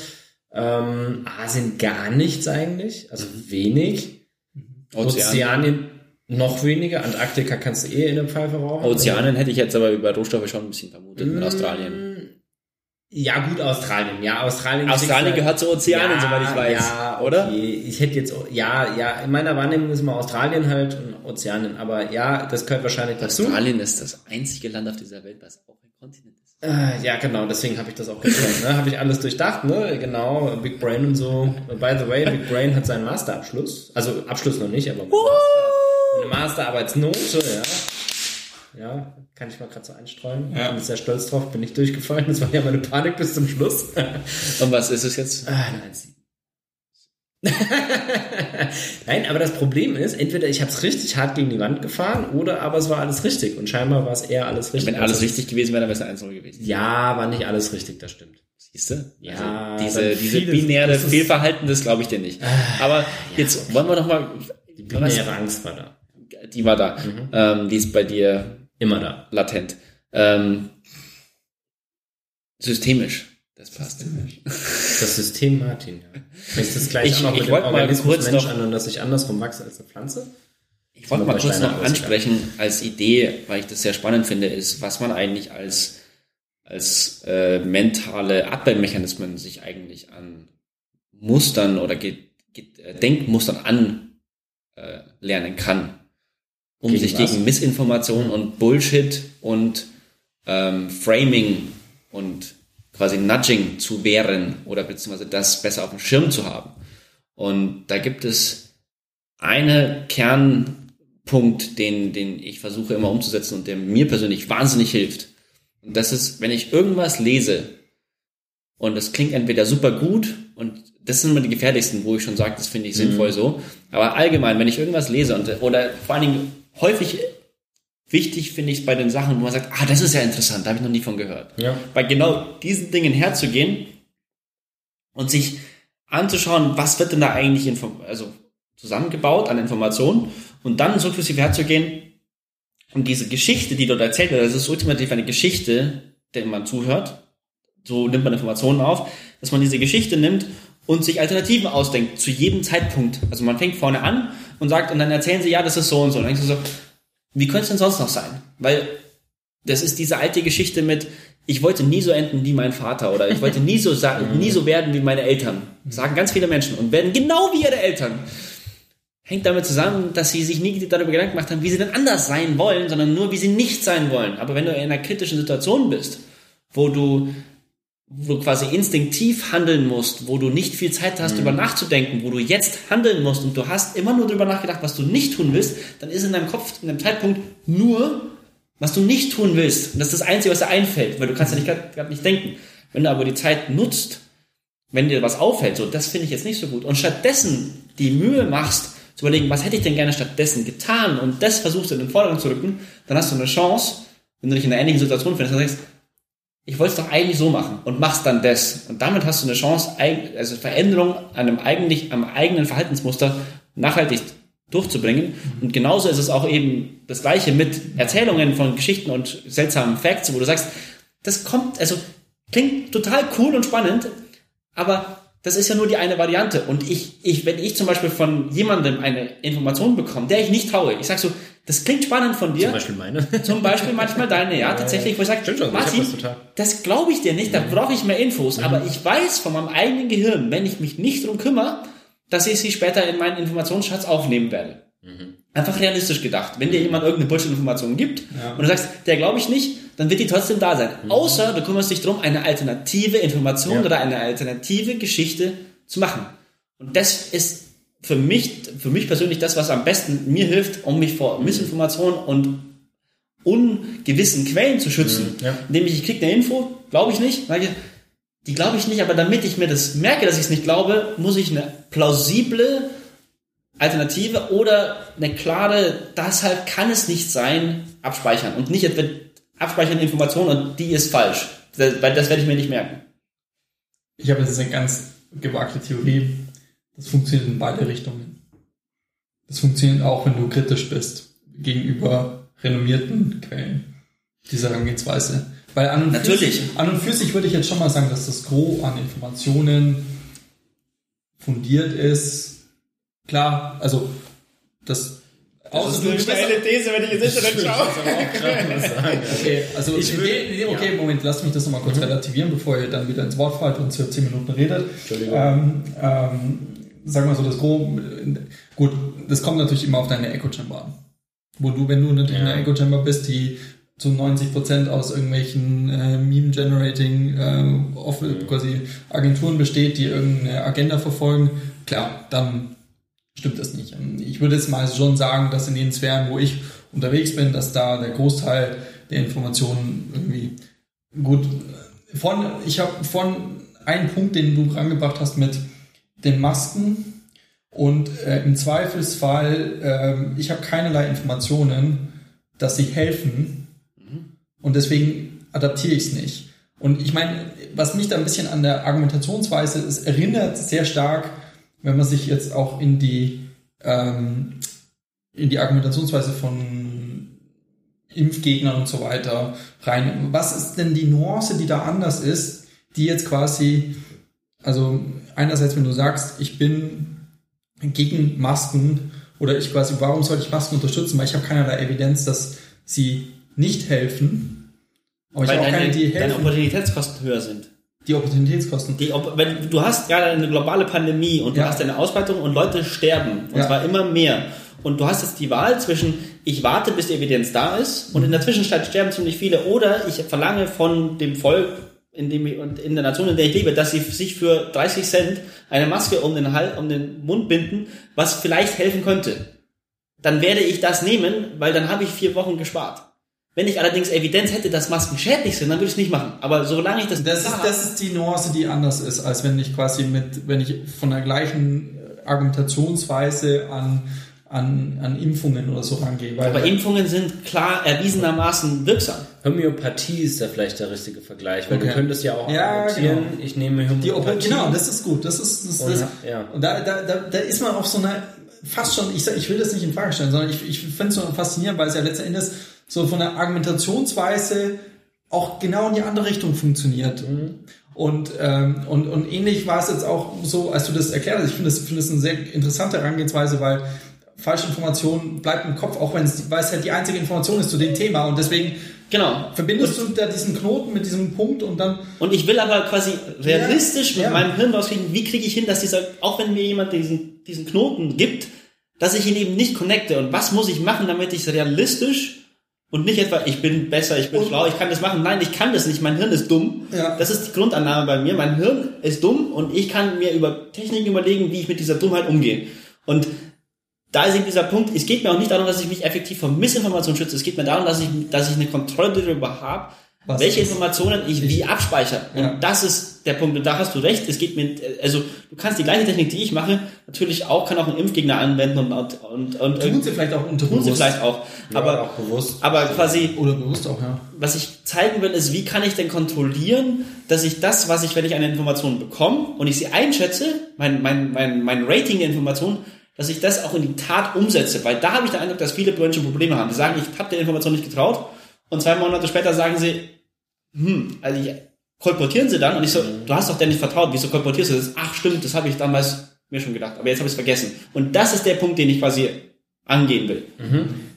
S1: Ähm, Asien gar nichts eigentlich, also wenig. Ozeanien noch weniger. Antarktika kannst du eh in der Pfeife rauchen.
S2: Ozeanen hätte ich jetzt aber über Rohstoffe schon ein bisschen vermutet,
S1: Mm.
S2: mit Australien.
S1: Ja, gut, Australien. Ja, Australien.
S2: Australien gehört zu Ozeanen, soweit ich weiß,
S1: Ja,
S2: oder?
S1: okay. Ich hätte jetzt, ja, ja, in meiner Wahrnehmung ist immer Australien halt und Ozeanien. Aber ja, das gehört wahrscheinlich dazu.
S2: Australien ist das einzige Land auf dieser Welt, was auch ein Kontinent ist.
S1: Äh, ja, genau, deswegen habe ich das auch gelernt. Ne? Habe ich alles durchdacht, ne? Genau, Big Brain und so. By the way, Big Brain hat seinen Masterabschluss. Also Abschluss noch nicht, aber Master, eine Masterarbeitsnote, ja. Ja, kann ich mal gerade so einstreuen.
S3: Ja.
S1: Bin ich sehr stolz drauf, bin ich durchgefallen. Das war ja meine Panik bis zum Schluss.
S2: Und was ist es jetzt?
S1: Ah, nein, sieben. Nein, aber das Problem ist, entweder ich habe es richtig hart gegen die Wand gefahren oder aber es war alles richtig. Und scheinbar war es eher alles richtig.
S2: Wenn alles
S1: Also-
S2: richtig gewesen wäre, dann wäre es eine 1-0 gewesen.
S1: Ja, war nicht alles richtig, das stimmt.
S2: Siehst du?
S1: Ja,
S2: also diese, diese
S1: vieles-
S2: binäre
S1: das Ah,
S2: Fehlverhalten, das glaube ich dir nicht. Aber jetzt wollen wir noch mal,
S1: Die binäre Angst war da.
S2: die war da,
S1: Mhm.
S2: ähm, die ist bei dir
S1: Immer da.
S2: latent. Ähm, systemisch, das passt.
S1: Das System Martin, ja. Fängst das gleich
S2: Ich-
S1: auch noch
S2: ich
S1: mit dem
S2: wollte mal
S1: Organismus
S2: kurz
S1: Mensch
S2: noch-
S1: an und dass ich andersrum wachse als eine Pflanze?
S2: Ich wollte mal kurz noch ansprechen als Idee, weil ich das sehr spannend finde, ist, was man eigentlich als, als äh, mentale Abwehrmechanismen sich eigentlich an Mustern oder ge, ge, äh, Denkmustern an äh, kann, um
S1: Gegen
S2: sich
S1: was?
S2: gegen Missinformation und Bullshit und ähm, Framing und quasi Nudging zu wehren oder beziehungsweise das besser auf dem Schirm zu haben. Und da gibt es eine Kernpunkt, den, den ich versuche immer umzusetzen und der mir persönlich wahnsinnig hilft. Und das ist, wenn ich irgendwas lese und es klingt entweder super gut und das sind immer die gefährlichsten, wo ich schon sage, das finde ich sinnvoll so. Aber allgemein, wenn ich irgendwas lese und oder vor allen Dingen häufig wichtig finde ich es bei den Sachen, wo man sagt, ah, das ist ja interessant, da habe ich noch nie von gehört
S1: Ja.
S2: bei genau diesen Dingen herzugehen und sich anzuschauen, was wird denn da eigentlich also zusammengebaut an Informationen und dann sukzessive herzugehen und diese Geschichte, die dort erzählt wird, das ist ultimativ eine Geschichte, der man zuhört, so nimmt man Informationen auf, dass man diese Geschichte nimmt und sich Alternativen ausdenkt zu jedem Zeitpunkt. Also man fängt vorne an und sagt, und dann erzählen sie, ja, das ist so und so. Und dann denkst du so, wie könnte es denn sonst noch sein? Weil das ist diese alte Geschichte mit, ich wollte nie so enden wie mein Vater oder ich wollte nie so sagen, nie so werden wie meine Eltern. Sagen ganz viele Menschen und werden genau wie ihre Eltern. Hängt damit zusammen, dass sie sich nie darüber Gedanken gemacht haben, wie sie denn anders sein wollen, sondern nur, wie sie nicht sein wollen. Aber wenn du in einer kritischen Situation bist, wo du, wo du quasi instinktiv handeln musst, wo du nicht viel Zeit hast, darüber nachzudenken, wo du jetzt handeln musst und du hast immer nur darüber nachgedacht, was du nicht tun willst, dann ist in deinem Kopf, in deinem Zeitpunkt nur, was du nicht tun willst. Und das ist das Einzige, was dir einfällt, weil du kannst ja nicht gerade nicht denken. Wenn du aber die Zeit nutzt, wenn dir was auffällt, so, das finde ich jetzt nicht so gut, und stattdessen die Mühe machst, zu überlegen, was hätte ich denn gerne stattdessen getan, und das versuchst du in den Vordergrund zu rücken, dann hast du eine Chance, wenn du dich in einer ähnlichen Situation findest, dann sagst, ich wollte es doch eigentlich so machen und machst dann das. Und damit hast du eine Chance, also Veränderung an einem eigentlich, am eigenen Verhaltensmuster nachhaltig durchzubringen. Und genauso ist es auch eben das Gleiche mit Erzählungen von Geschichten und seltsamen Facts, wo du sagst, das kommt, also klingt total cool und spannend, aber das ist ja nur die eine Variante. Und ich, ich, wenn ich zum Beispiel von jemandem eine Information bekomme, der ich nicht traue, ich sag so, das klingt spannend von dir.
S1: Zum Beispiel meine.
S2: Zum Beispiel manchmal deine, ja, tatsächlich, wo ich sage,
S1: schon, ich
S2: Martin,
S1: das total.
S2: das glaube ich dir nicht, da brauche ich mehr Infos, aber ich weiß von meinem eigenen Gehirn, wenn ich mich nicht drum kümmere, dass ich sie später in meinen Informationsschatz aufnehmen werde. Einfach realistisch gedacht. Wenn dir jemand irgendeine Bullshit-Information gibt
S3: Ja.
S2: und du sagst, der glaube ich nicht, dann wird die trotzdem da sein. Außer du kümmerst dich darum, eine alternative Information
S1: Ja.
S2: oder eine alternative Geschichte zu machen. Und das ist für mich, für mich persönlich das, was am besten mir hilft, um mich vor Missinformation und ungewissen Quellen zu schützen.
S1: Mhm, ja.
S2: Indem ich, kriege eine Info, glaube ich nicht, sage die glaube ich nicht, aber damit ich mir das merke, dass ich es nicht glaube, muss ich eine plausible Alternative oder eine klare, deshalb kann es nicht sein, abspeichern und nicht etwa abspeichern Informationen und die ist falsch. Weil das werde ich mir nicht merken.
S3: Ich habe jetzt eine ganz gewagte Theorie. Das funktioniert in beide Richtungen. Das funktioniert auch, wenn du kritisch bist gegenüber renommierten Quellen dieser Herangehensweise. Weil an und,
S2: Natürlich.
S3: Für sich, an und für sich würde ich jetzt schon mal sagen, dass das Gros an Informationen fundiert ist. Klar, also das, außer du bist-
S2: These, wenn ich ins
S3: Okay, also
S1: Ich
S3: dem- okay,
S1: ja.
S3: Moment, lasst mich das nochmal kurz relativieren, bevor ihr dann wieder ins Wort fallt und für 10 Minuten redet.
S1: Entschuldigung.
S3: Ähm, ähm, sagen wir so, das Gros, gut, das kommt natürlich immer auf deine Echo Chamber an. Wo du, wenn du natürlich
S1: Ja.
S3: in einer Echo Chamber bist, die zu 90% aus irgendwelchen äh, Meme-Generating äh, off- quasi Agenturen besteht, die irgendeine Agenda verfolgen, klar, dann stimmt das nicht. Ich würde jetzt mal schon sagen, dass in den Sphären, wo ich unterwegs bin, dass da der Großteil der Informationen irgendwie gut von, ich habe von einem Punkt, den du rangebracht hast mit den Masken und äh, im Zweifelsfall, ähm, ich habe keinerlei Informationen, dass sie helfen und deswegen adaptiere ich es nicht. Und ich meine, was mich da ein bisschen an der Argumentationsweise ist, erinnert sehr stark, wenn man sich jetzt auch in die, ähm, in die Argumentationsweise von Impfgegnern und so weiter rein. Was ist denn die Nuance, die da anders ist, die jetzt quasi, also einerseits, wenn du sagst, ich bin gegen Masken oder ich quasi, warum sollte ich Masken unterstützen? Weil ich habe keinerlei Evidenz, dass sie nicht helfen. Aber ich
S2: Weil
S3: habe auch
S2: deine,
S3: keine, die
S2: deine
S3: helfen.
S2: Opportunitätskosten höher sind.
S3: Die Opportunitätskosten.
S2: Die, wenn du hast gerade eine globale Pandemie und du
S3: Ja.
S2: hast eine Ausbreitung und Leute sterben und
S3: Ja.
S2: zwar immer mehr und du hast jetzt die Wahl zwischen ich warte bis die Evidenz da ist und in der Zwischenzeit sterben ziemlich viele oder ich verlange von dem Volk in dem ich, und in der Nation, in der ich lebe, dass sie sich für 30 Cent eine Maske um den Hals, um den Mund binden, was vielleicht helfen könnte. Dann werde ich das nehmen, weil dann habe ich vier Wochen gespart. Wenn ich allerdings Evidenz hätte, dass Masken schädlich sind, dann würde ich es nicht machen. Aber solange ich das,
S3: Das ist, das ist die Nuance, die anders ist, als wenn ich quasi mit, wenn ich von der gleichen Argumentationsweise an, an, an Impfungen oder so rangehe. Weil
S2: Aber Impfungen sind klar erwiesenermaßen wirksam.
S1: Homöopathie ist da vielleicht der richtige Vergleich, weil
S3: Okay.
S1: du könntest ja auch
S3: Ja, genau.
S1: ich nehme Homöopathie.
S3: genau, das ist gut. Das ist, das,
S1: Und,
S3: das,
S1: ja.
S3: Und da, da, da, da ist man auf so einer, fast schon, ich, sag, ich will das nicht in Frage stellen, sondern ich, ich finde es so faszinierend, weil es ja letzten Endes so von der Argumentationsweise auch genau in die andere Richtung funktioniert. Und, ähm, und, und ähnlich war es jetzt auch so, als du das erklärt hast. Ich finde das, finde das eine sehr interessante Herangehensweise, weil falsche Information bleibt im Kopf, auch wenn es, halt die einzige Information ist zu dem Thema. Und deswegen
S2: Genau.
S3: verbindest du da diesen Knoten mit diesem Punkt und dann
S2: Und ich will aber quasi realistisch
S3: Ja,
S2: mit
S3: ja.
S2: meinem Hirn rauskriegen, wie kriege ich hin, dass dieser, auch wenn mir jemand diesen, diesen Knoten gibt, dass ich ihn eben nicht connecte. Und was muss ich machen, damit ich es realistisch und nicht etwa, ich bin besser, ich bin
S3: Und-
S2: schlau, ich kann das machen. Nein, ich kann das nicht, mein Hirn ist dumm.
S3: Ja.
S2: Das ist die Grundannahme bei mir. Mein Hirn ist dumm und ich kann mir über Techniken überlegen, wie ich mit dieser Dummheit umgehe. Und da ist eben dieser Punkt, es geht mir auch nicht darum, dass ich mich effektiv vor Missinformation schütze. Es geht mir darum, dass ich, dass ich eine Kontrolle darüber habe,
S3: Was
S2: welche Informationen ich wie abspeichere. Und
S3: Ja.
S2: das ist der Punkt. Und da hast du recht. Es geht mir, also du kannst die gleiche Technik, die ich mache, natürlich auch, kann auch ein Impfgegner anwenden und, und, und, und
S3: tun sie vielleicht auch
S2: tun sie
S3: unterbewusst.
S2: vielleicht auch.
S1: Ja,
S2: aber,
S1: auch bewusst.
S2: aber quasi,
S3: Oder bewusst auch, ja.
S2: was ich zeigen will, ist, wie kann ich denn kontrollieren, dass ich das, was ich, wenn ich eine Information bekomme und ich sie einschätze, mein, mein, mein, mein Rating der Information, dass ich das auch in die Tat umsetze. Weil da habe ich den Eindruck, dass viele Menschen Probleme haben. Die sagen, ich habe der Information nicht getraut und zwei Monate später sagen sie, hm, also ich, kolportieren sie dann und ich so, du hast doch der nicht vertraut, wieso kolportierst du das? Ach stimmt, das habe ich damals mir schon gedacht, aber jetzt habe ich es vergessen. Und das ist der Punkt, den ich quasi angehen will.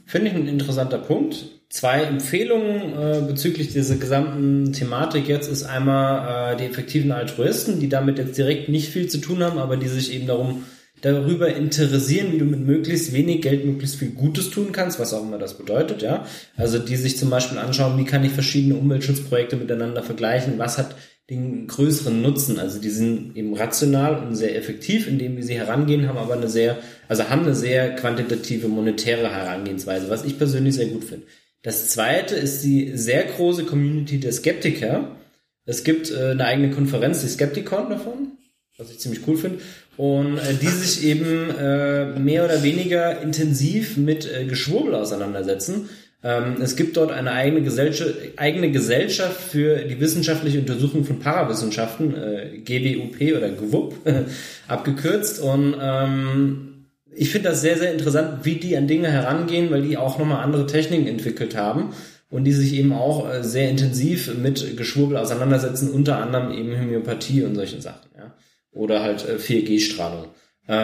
S1: Finde ich ein interessanter Punkt. Zwei Empfehlungen äh, bezüglich dieser gesamten Thematik jetzt ist einmal äh, die effektiven Altruisten, die damit jetzt direkt nicht viel zu tun haben, aber die sich eben darum darüber interessieren, wie du mit möglichst wenig Geld möglichst viel Gutes tun kannst, was auch immer das bedeutet, ja. Also die sich zum Beispiel anschauen, wie kann ich verschiedene Umweltschutzprojekte miteinander vergleichen, was hat den größeren Nutzen. Also die sind eben rational und sehr effektiv, indem wir sie herangehen, haben aber eine sehr, also haben eine sehr quantitative monetäre Herangehensweise, was ich persönlich sehr gut finde. Das zweite ist die sehr große Community der Skeptiker. Es gibt äh, eine eigene Konferenz, die Skepticon davon, was ich ziemlich cool finde, und äh, die sich eben äh, mehr oder weniger intensiv mit äh, Geschwurbel auseinandersetzen. Ähm, es gibt dort eine eigene Gesellschaft, eigene Gesellschaft für die wissenschaftliche Untersuchung von Parawissenschaften, äh, GWUP oder GWUP abgekürzt. Und ähm, ich finde das sehr, sehr interessant, wie die an Dinge herangehen, weil die auch nochmal andere Techniken entwickelt haben und die sich eben auch äh, sehr intensiv mit Geschwurbel auseinandersetzen, unter anderem eben Homöopathie und solche Sachen, ja. Oder halt 4G-Strahlung. Äh,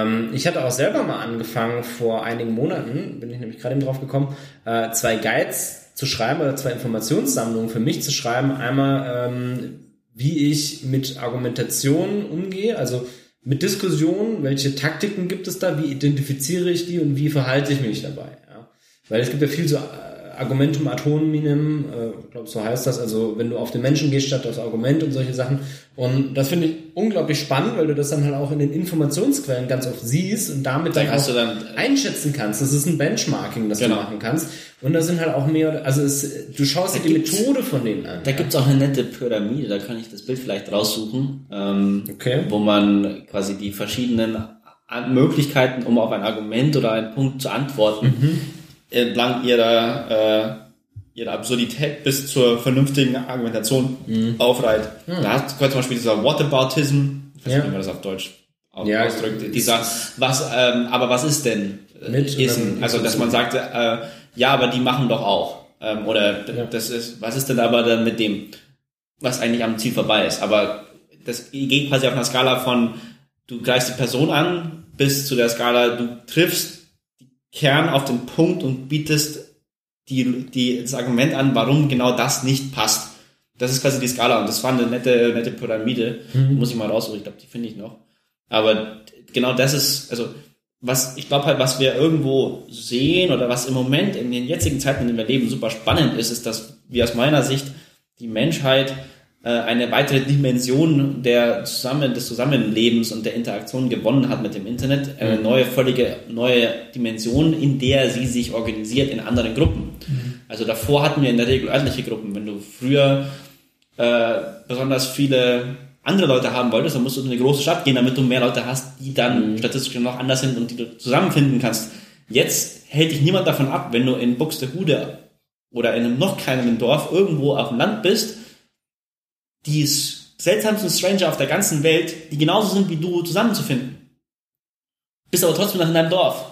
S1: ähm, ich hatte auch selber mal angefangen, vor einigen Monaten, bin ich nämlich gerade eben drauf gekommen, äh, zwei Guides zu schreiben oder zwei Informationssammlungen für mich zu schreiben. Einmal, ähm, wie ich mit Argumentationen umgehe, also mit Diskussionen, welche Taktiken gibt es da, wie identifiziere ich die und wie verhalte ich mich dabei. Ja? Weil es gibt ja viel so Argumentum ad hominem, äh, glaube so heißt das, also wenn du auf den Menschen gehst statt aufs Argument und solche Sachen. Und das finde ich unglaublich spannend, weil du das dann halt auch in den Informationsquellen ganz oft siehst und damit dann auch dann einschätzen kannst. Das ist ein Benchmarking, das genau. du machen kannst. Und da sind halt auch mehr, also es, du schaust dir die Methode von denen an.
S2: Da ja. gibt's auch eine nette Pyramide, da kann ich das Bild vielleicht raussuchen, ähm, okay. wo man quasi die verschiedenen Möglichkeiten, um auf ein Argument oder einen Punkt zu antworten, mhm entlang ihrer, äh, ihrer Absurdität bis zur vernünftigen Argumentation mhm. aufreiht. Mhm. Da hat zum Beispiel dieser Whataboutism, ich weiß nicht, wie man das auf Deutsch ja, ausdrückt, dieser, was, ähm, aber was ist denn äh, mit ist, also dass man sagt, äh, ja, aber die machen doch auch. Ähm, oder ja. das ist, was ist denn aber dann mit dem, was eigentlich am Ziel vorbei ist? Aber das geht quasi auf einer Skala von, du greifst die Person an, bis zu der Skala, du triffst Kern auf den Punkt und bietest die, die, das Argument an, warum genau das nicht passt. Das ist quasi die Skala und das war eine nette, nette Pyramide. Mhm. Muss ich mal raussuchen, ich glaube, die finde ich noch. Aber genau das ist, also was ich glaube halt, was wir irgendwo sehen oder was im Moment in den jetzigen Zeiten, in denen wir leben, super spannend ist, ist, dass wir aus meiner Sicht die Menschheit eine weitere Dimension der Zusammen des Zusammenlebens und der Interaktion gewonnen hat mit dem Internet, eine mhm. neue, völlige neue Dimension, in der sie sich organisiert in anderen Gruppen. Mhm. Also davor hatten wir in der Regel örtliche Gruppen. Wenn du früher äh, besonders viele andere Leute haben wolltest, dann musst du in eine große Stadt gehen, damit du mehr Leute hast, die dann mhm. statistisch noch anders sind und die du zusammenfinden kannst. Jetzt hält dich niemand davon ab, wenn du in Buxtehude oder in einem noch kleineren Dorf irgendwo auf dem Land bist, die seltsamsten Stranger auf der ganzen Welt, die genauso sind wie du, zusammenzufinden. Bist aber trotzdem noch in deinem Dorf.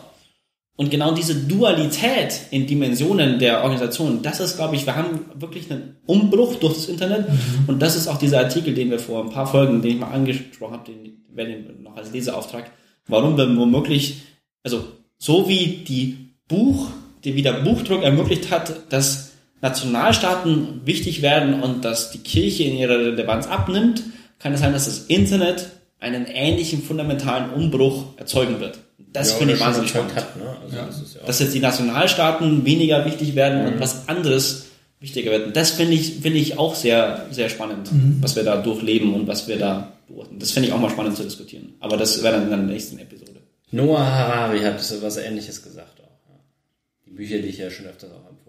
S2: Und genau diese Dualität in Dimensionen der Organisation, das ist, glaube ich, wir haben wirklich einen Umbruch durch das Internet. Mhm. Und das ist auch dieser Artikel, den wir vor ein paar Folgen, den ich mal angesprochen habe, den werde ich noch als Leseauftrag, warum wir womöglich, also so wie die Buch, die wie der Buchdruck ermöglicht hat, dass Nationalstaaten wichtig werden und dass die Kirche in ihrer Relevanz abnimmt, kann es sein, dass das Internet einen ähnlichen fundamentalen Umbruch erzeugen wird. Das ja, finde ich wahnsinnig spannend. Hat, ne? also ja. das ja dass jetzt die Nationalstaaten weniger wichtig werden mhm. und was anderes wichtiger wird. Das finde ich, finde ich auch sehr, sehr spannend, mhm. was wir da durchleben und was wir da beobachten. Das finde ich auch mal spannend zu diskutieren. Aber das wäre dann in der nächsten Episode.
S1: Noah Harari hat was Ähnliches gesagt auch. Die Bücher, die ich ja schon öfters auch empfohlen habe.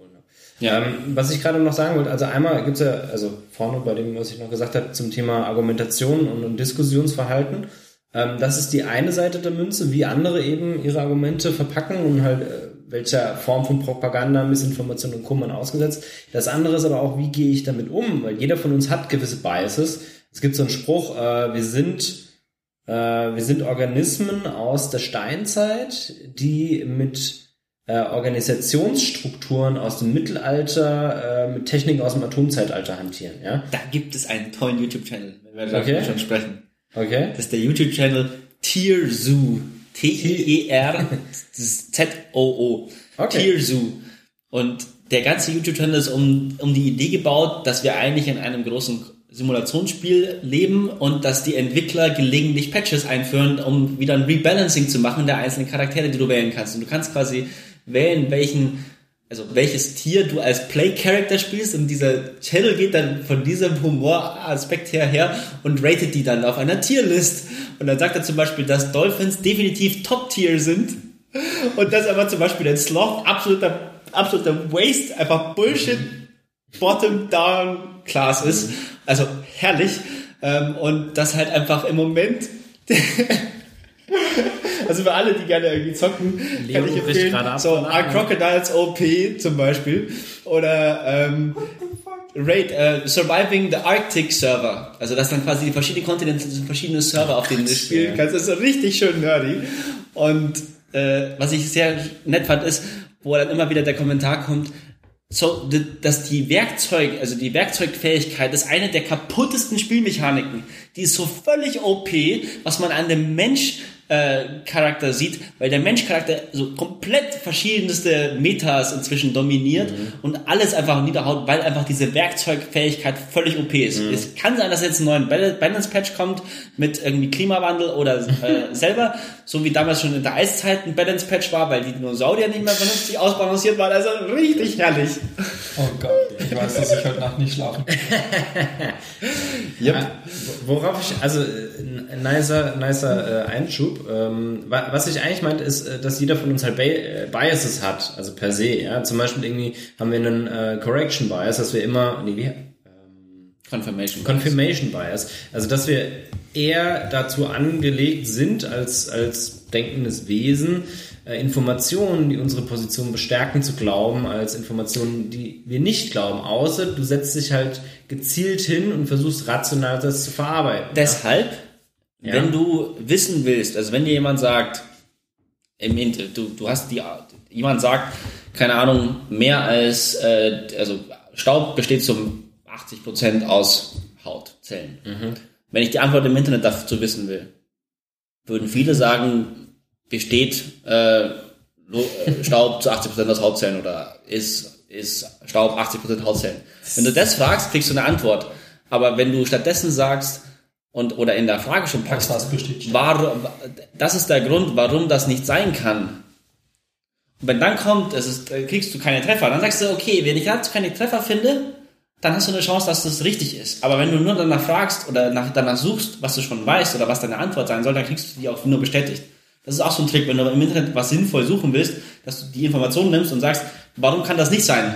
S1: Ja, ähm, was ich gerade noch sagen wollte, also einmal gibt's ja, also vorne bei dem, was ich noch gesagt habe, zum Thema Argumentation und, Diskussionsverhalten. Ähm, das ist die eine Seite der Münze, wie andere eben ihre Argumente verpacken und halt äh, welcher Form von Propaganda, Missinformation und man ausgesetzt. Das andere ist aber auch, wie gehe ich damit um? Weil jeder von uns hat gewisse Biases. Es gibt so einen Spruch, äh, wir sind äh, wir sind Organismen aus der Steinzeit, die mit äh, Organisationsstrukturen aus dem Mittelalter äh, mit Techniken aus dem Atomzeitalter hantieren. Ja?
S2: Da gibt es einen tollen YouTube-Channel, wenn wir okay. schon sprechen.
S1: Okay.
S2: Das ist der YouTube-Channel Tierzoo. T-I-E-R-Z-O-O. Okay. Tierzoo. Und der ganze YouTube-Channel ist um, um die Idee gebaut, dass wir eigentlich in einem großen Simulationsspiel leben und dass die Entwickler gelegentlich Patches einführen, um wieder ein Rebalancing zu machen der einzelnen Charaktere, die du wählen kannst. Und du kannst quasi wählen, welchen, also welches Tier du als Play-Character spielst und dieser Channel geht dann von diesem Humoraspekt her her und ratet die dann auf einer Tierlist. Und dann sagt er zum Beispiel, dass Dolphins definitiv Top-Tier sind und dass aber zum Beispiel ein Sloth absoluter, absoluter Waste, einfach Bullshit, Bottom-Down-Class ist. Also herrlich. Ähm, und das halt einfach im Moment. also für alle, die gerne irgendwie zocken,
S1: Leo
S2: kann ich empfehlen.
S1: gerade ab
S2: So, Are Crocodiles OP zum Beispiel. Oder ähm, Raid, äh, Surviving the Arctic Server. Also das dann quasi die verschiedenen Kontinente sind verschiedene Server, auf denen du spielen kannst. Das ist richtig schön nerdy. Und äh, was ich sehr nett fand, ist, wo dann immer wieder der Kommentar kommt, so, dass die Werkzeug, also die Werkzeugfähigkeit ist eine der kaputtesten Spielmechaniken. Die ist so völlig OP, was man an dem Mensch äh, Charakter sieht, weil der Mensch-Charakter so komplett verschiedenste Metas inzwischen dominiert und alles einfach niederhaut, weil einfach diese Werkzeugfähigkeit völlig OP ist. Es kann sein, dass jetzt ein neuer Bal- Balance-Patch kommt mit irgendwie Klimawandel oder äh, selber, so wie damals schon in der Eiszeit ein Balance-Patch war, weil die Dinosaurier nicht mehr vernünftig ausbalanciert waren. Also richtig herrlich.
S3: Oh Gott, ich weiß, dass ich heute Nacht nicht schlafen kann.
S1: Ja, worauf ich, also äh, ein nicer, nicer äh, Einschub. Ähm, wa- was ich eigentlich meinte, ist, äh, dass jeder von uns halt äh, Biases hat, also per se. Ja, zum Beispiel irgendwie haben wir einen äh, Correction Bias, dass wir immer, nee, wie,
S2: Confirmation.
S1: Confirmation Bias, also dass wir eher dazu angelegt sind als als denkendes Wesen äh, Informationen, die unsere Position bestärken, zu glauben, als Informationen, die wir nicht glauben. Außer du setzt dich halt gezielt hin und versuchst rational das zu verarbeiten.
S2: Deshalb,
S1: Ja.
S2: Wenn du wissen willst, also wenn dir jemand sagt, im Inter du, du hast die, jemand sagt, keine Ahnung, mehr als, äh, also Staub besteht zum 80% aus Hautzellen. Wenn ich die Antwort im Internet dazu wissen will, würden viele sagen, besteht äh, äh, Staub zu 80% aus Hautzellen oder ist, ist Staub 80% Hautzellen. Wenn du das fragst, kriegst du eine Antwort. Aber wenn du stattdessen sagst, und, oder in der Frage schon packst,
S3: Staub?
S2: warum, das ist der Grund, warum das nicht sein kann. Und wenn dann kommt, es ist, äh, kriegst du keine Treffer, dann sagst du, okay, wenn ich dazu keine Treffer finde, dann hast du eine Chance, dass das richtig ist. Aber wenn du nur danach fragst oder nach, danach suchst, was du schon weißt oder was deine Antwort sein soll, dann kriegst du die auch nur bestätigt. Das ist auch so ein Trick, wenn du im Internet was sinnvoll suchen willst, dass du die Informationen nimmst und sagst, warum kann das nicht sein?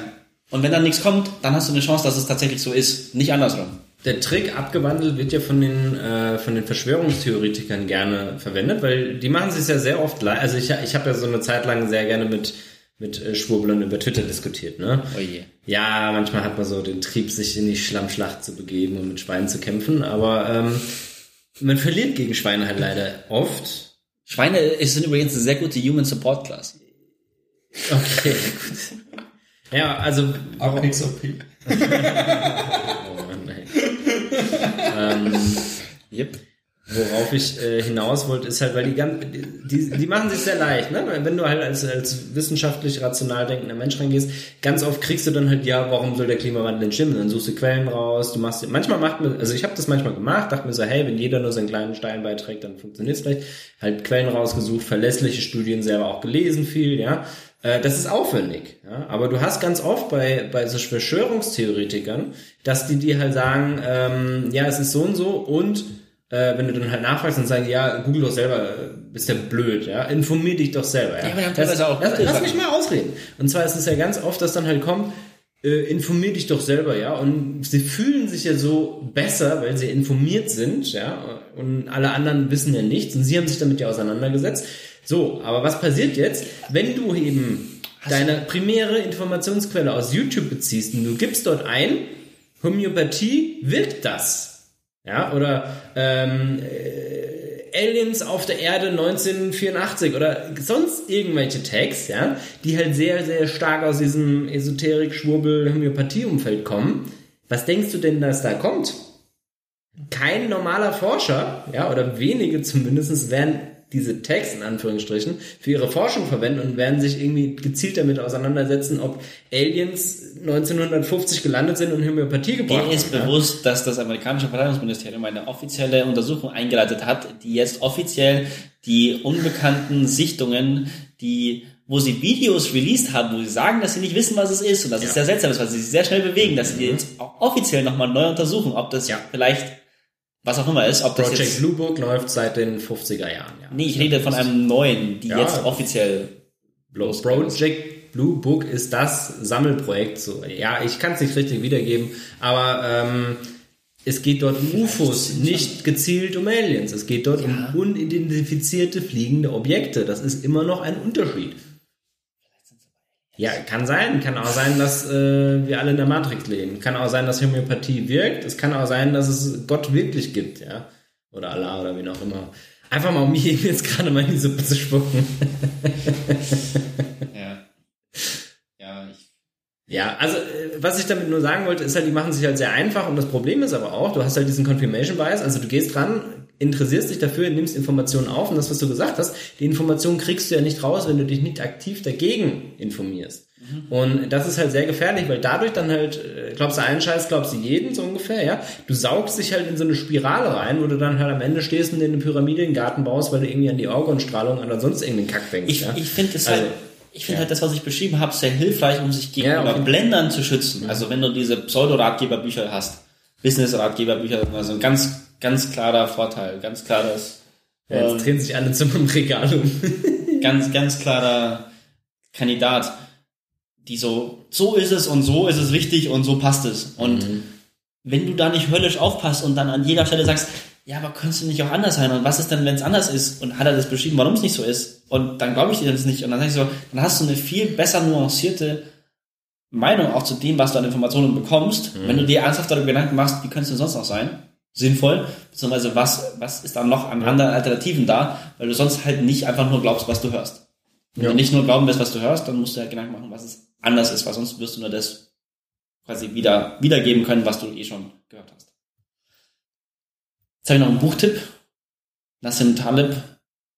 S2: Und wenn dann nichts kommt, dann hast du eine Chance, dass es tatsächlich so ist, nicht andersrum.
S1: Der Trick abgewandelt wird ja von den, äh, von den Verschwörungstheoretikern gerne verwendet, weil die machen sich ja sehr oft leid. Also ich, ich habe ja so eine Zeit lang sehr gerne mit, mit äh, Schwurblern über Twitter diskutiert. Ne?
S2: Oh je.
S1: Ja, manchmal hat man so den Trieb, sich in die Schlammschlacht zu begeben und mit Schweinen zu kämpfen, aber ähm, man verliert gegen Schweine halt leider oft.
S2: Schweine sind übrigens eine sehr gute Human Support Class.
S1: Okay, gut. Ja, also
S3: Apex OP.
S1: Oh,
S2: Yep.
S1: worauf ich äh, hinaus wollte, ist halt, weil die, ganz, die, die machen sich sehr leicht, ne? Wenn du halt als, als wissenschaftlich rational denkender Mensch reingehst, ganz oft kriegst du dann halt, ja, warum soll der Klimawandel denn stimmen? Dann suchst du Quellen raus, du machst, manchmal macht mir, also ich habe das manchmal gemacht, dachte mir so, hey, wenn jeder nur seinen kleinen Stein beiträgt, dann funktioniert's vielleicht. Halt Quellen rausgesucht, verlässliche Studien selber auch gelesen viel, ja. Äh, Das ist aufwendig, ja. Aber du hast ganz oft bei, bei so Verschwörungstheoretikern, dass die dir halt sagen, ähm, ja, es ist so und so und äh, wenn du dann halt nachfragst und sagen, ja, google doch selber, bist ja blöd, ja, informier dich doch selber. Ja,
S2: Ja, aber haben
S1: das,
S2: auch
S1: lass, lass mich mal ausreden. Und zwar ist es ja ganz oft, dass dann halt kommt, äh, informier dich doch selber, ja, und sie fühlen sich ja so besser, weil sie informiert sind, ja, und alle anderen wissen ja nichts und sie haben sich damit ja auseinandergesetzt. So, aber was passiert jetzt, wenn du eben deine primäre Informationsquelle aus YouTube beziehst und du gibst dort ein, Homöopathie wirkt das. Ja, oder ähm, äh, Aliens auf der Erde 1984 oder sonst irgendwelche Tags, ja, die halt sehr, sehr stark aus diesem Esoterik, Schwurbel, Homöopathie-Umfeld kommen. Was denkst du denn, dass da kommt? Kein normaler Forscher, ja, oder wenige zumindest, werden diese Tags in Anführungsstrichen für ihre Forschung verwenden und werden sich irgendwie gezielt damit auseinandersetzen, ob Aliens 1950 gelandet sind und Homöopathie gebracht
S2: Mir ist
S1: haben. ja.
S2: bewusst, dass das amerikanische Verteidigungsministerium eine offizielle Untersuchung eingeleitet hat, die jetzt offiziell die unbekannten Sichtungen, die wo sie Videos released haben, wo sie sagen, dass sie nicht wissen, was es ist und dass es sehr seltsam ist, weil sie sich sehr schnell bewegen, dass sie die jetzt offiziell nochmal neu untersuchen, ob das
S1: Ja.
S2: vielleicht was auch immer ist, ob das
S1: Project
S2: jetzt
S1: Blue Book läuft seit den 50er Jahren. Ja.
S2: Nee, ich rede von einem neuen, die
S1: Ja.
S2: jetzt offiziell
S1: Blo- Project Blue Book ist das Sammelprojekt. So, ja, ich kann es nicht richtig wiedergeben, aber ähm, es geht dort um UFOs, nicht gezielt um Aliens. Es geht dort um unidentifizierte fliegende Objekte. Das ist immer noch ein Unterschied. Ja, kann sein. Kann auch sein, dass äh, wir alle in der Matrix leben. Kann auch sein, dass Homöopathie wirkt. Es kann auch sein, dass es Gott wirklich gibt, ja. Oder Allah oder wen auch immer. Einfach mal, um mir jetzt gerade mal in die Suppe zu spucken.
S2: Ja. Ja, ich
S1: Ja, also äh, was ich damit nur sagen wollte, ist halt, die machen sich halt sehr einfach und das Problem ist aber auch, du hast halt diesen Confirmation Bias, also du gehst dran, interessierst dich dafür, nimmst Informationen auf und das, was du gesagt hast, die Informationen kriegst du ja nicht raus, wenn du dich nicht aktiv dagegen informierst. Und das ist halt sehr gefährlich, weil dadurch dann halt, äh, glaubst du einen Scheiß, glaubst du jeden, so ungefähr, ja. Du saugst dich halt in so eine Spirale rein, wo du dann halt am Ende stehst und dir eine Pyramide in Garten baust, weil du irgendwie an die Orgonstrahlung oder sonst irgendeinen Kack denkst.
S2: Ich,
S1: ja?
S2: ich finde es
S1: Also,
S2: halt, ich finde halt das, was ich beschrieben habe, sehr hilfreich, um sich gegenüber
S1: Ja.
S2: Blendern zu schützen. Also wenn du diese Pseudo-Ratgeberbücher hast, Business-Ratgeberbücher, also ein ganz, ganz klarer Vorteil, ganz klares,
S1: ja, jetzt drehen sich alle zu meinem Regal um.
S2: ganz, ganz klarer Kandidat, die so, so ist es und so ist es richtig und so passt es. Und wenn du da nicht höllisch aufpasst und dann an jeder Stelle sagst, ja, aber könntest du nicht auch anders sein? Und was ist denn, wenn es anders ist? Und hat er das beschrieben, warum es nicht so ist? Und dann glaube ich dir das nicht. Und dann sag ich so, dann hast du eine viel besser nuancierte Meinung auch zu dem, was du an Informationen bekommst. Wenn du dir ernsthaft darüber Gedanken machst, wie könnte es denn sonst noch sein? Sinnvoll, beziehungsweise was, was ist dann noch an anderen Alternativen da, weil du sonst halt nicht einfach nur glaubst, was du hörst. Wenn
S1: Ja.
S2: du nicht nur glauben wirst, was du hörst, dann musst du ja Gedanken machen, was es anders ist, weil sonst wirst du nur das quasi wieder wiedergeben können, was du eh schon gehört hast. Jetzt habe ich noch einen Buchtipp. Nassim Taleb,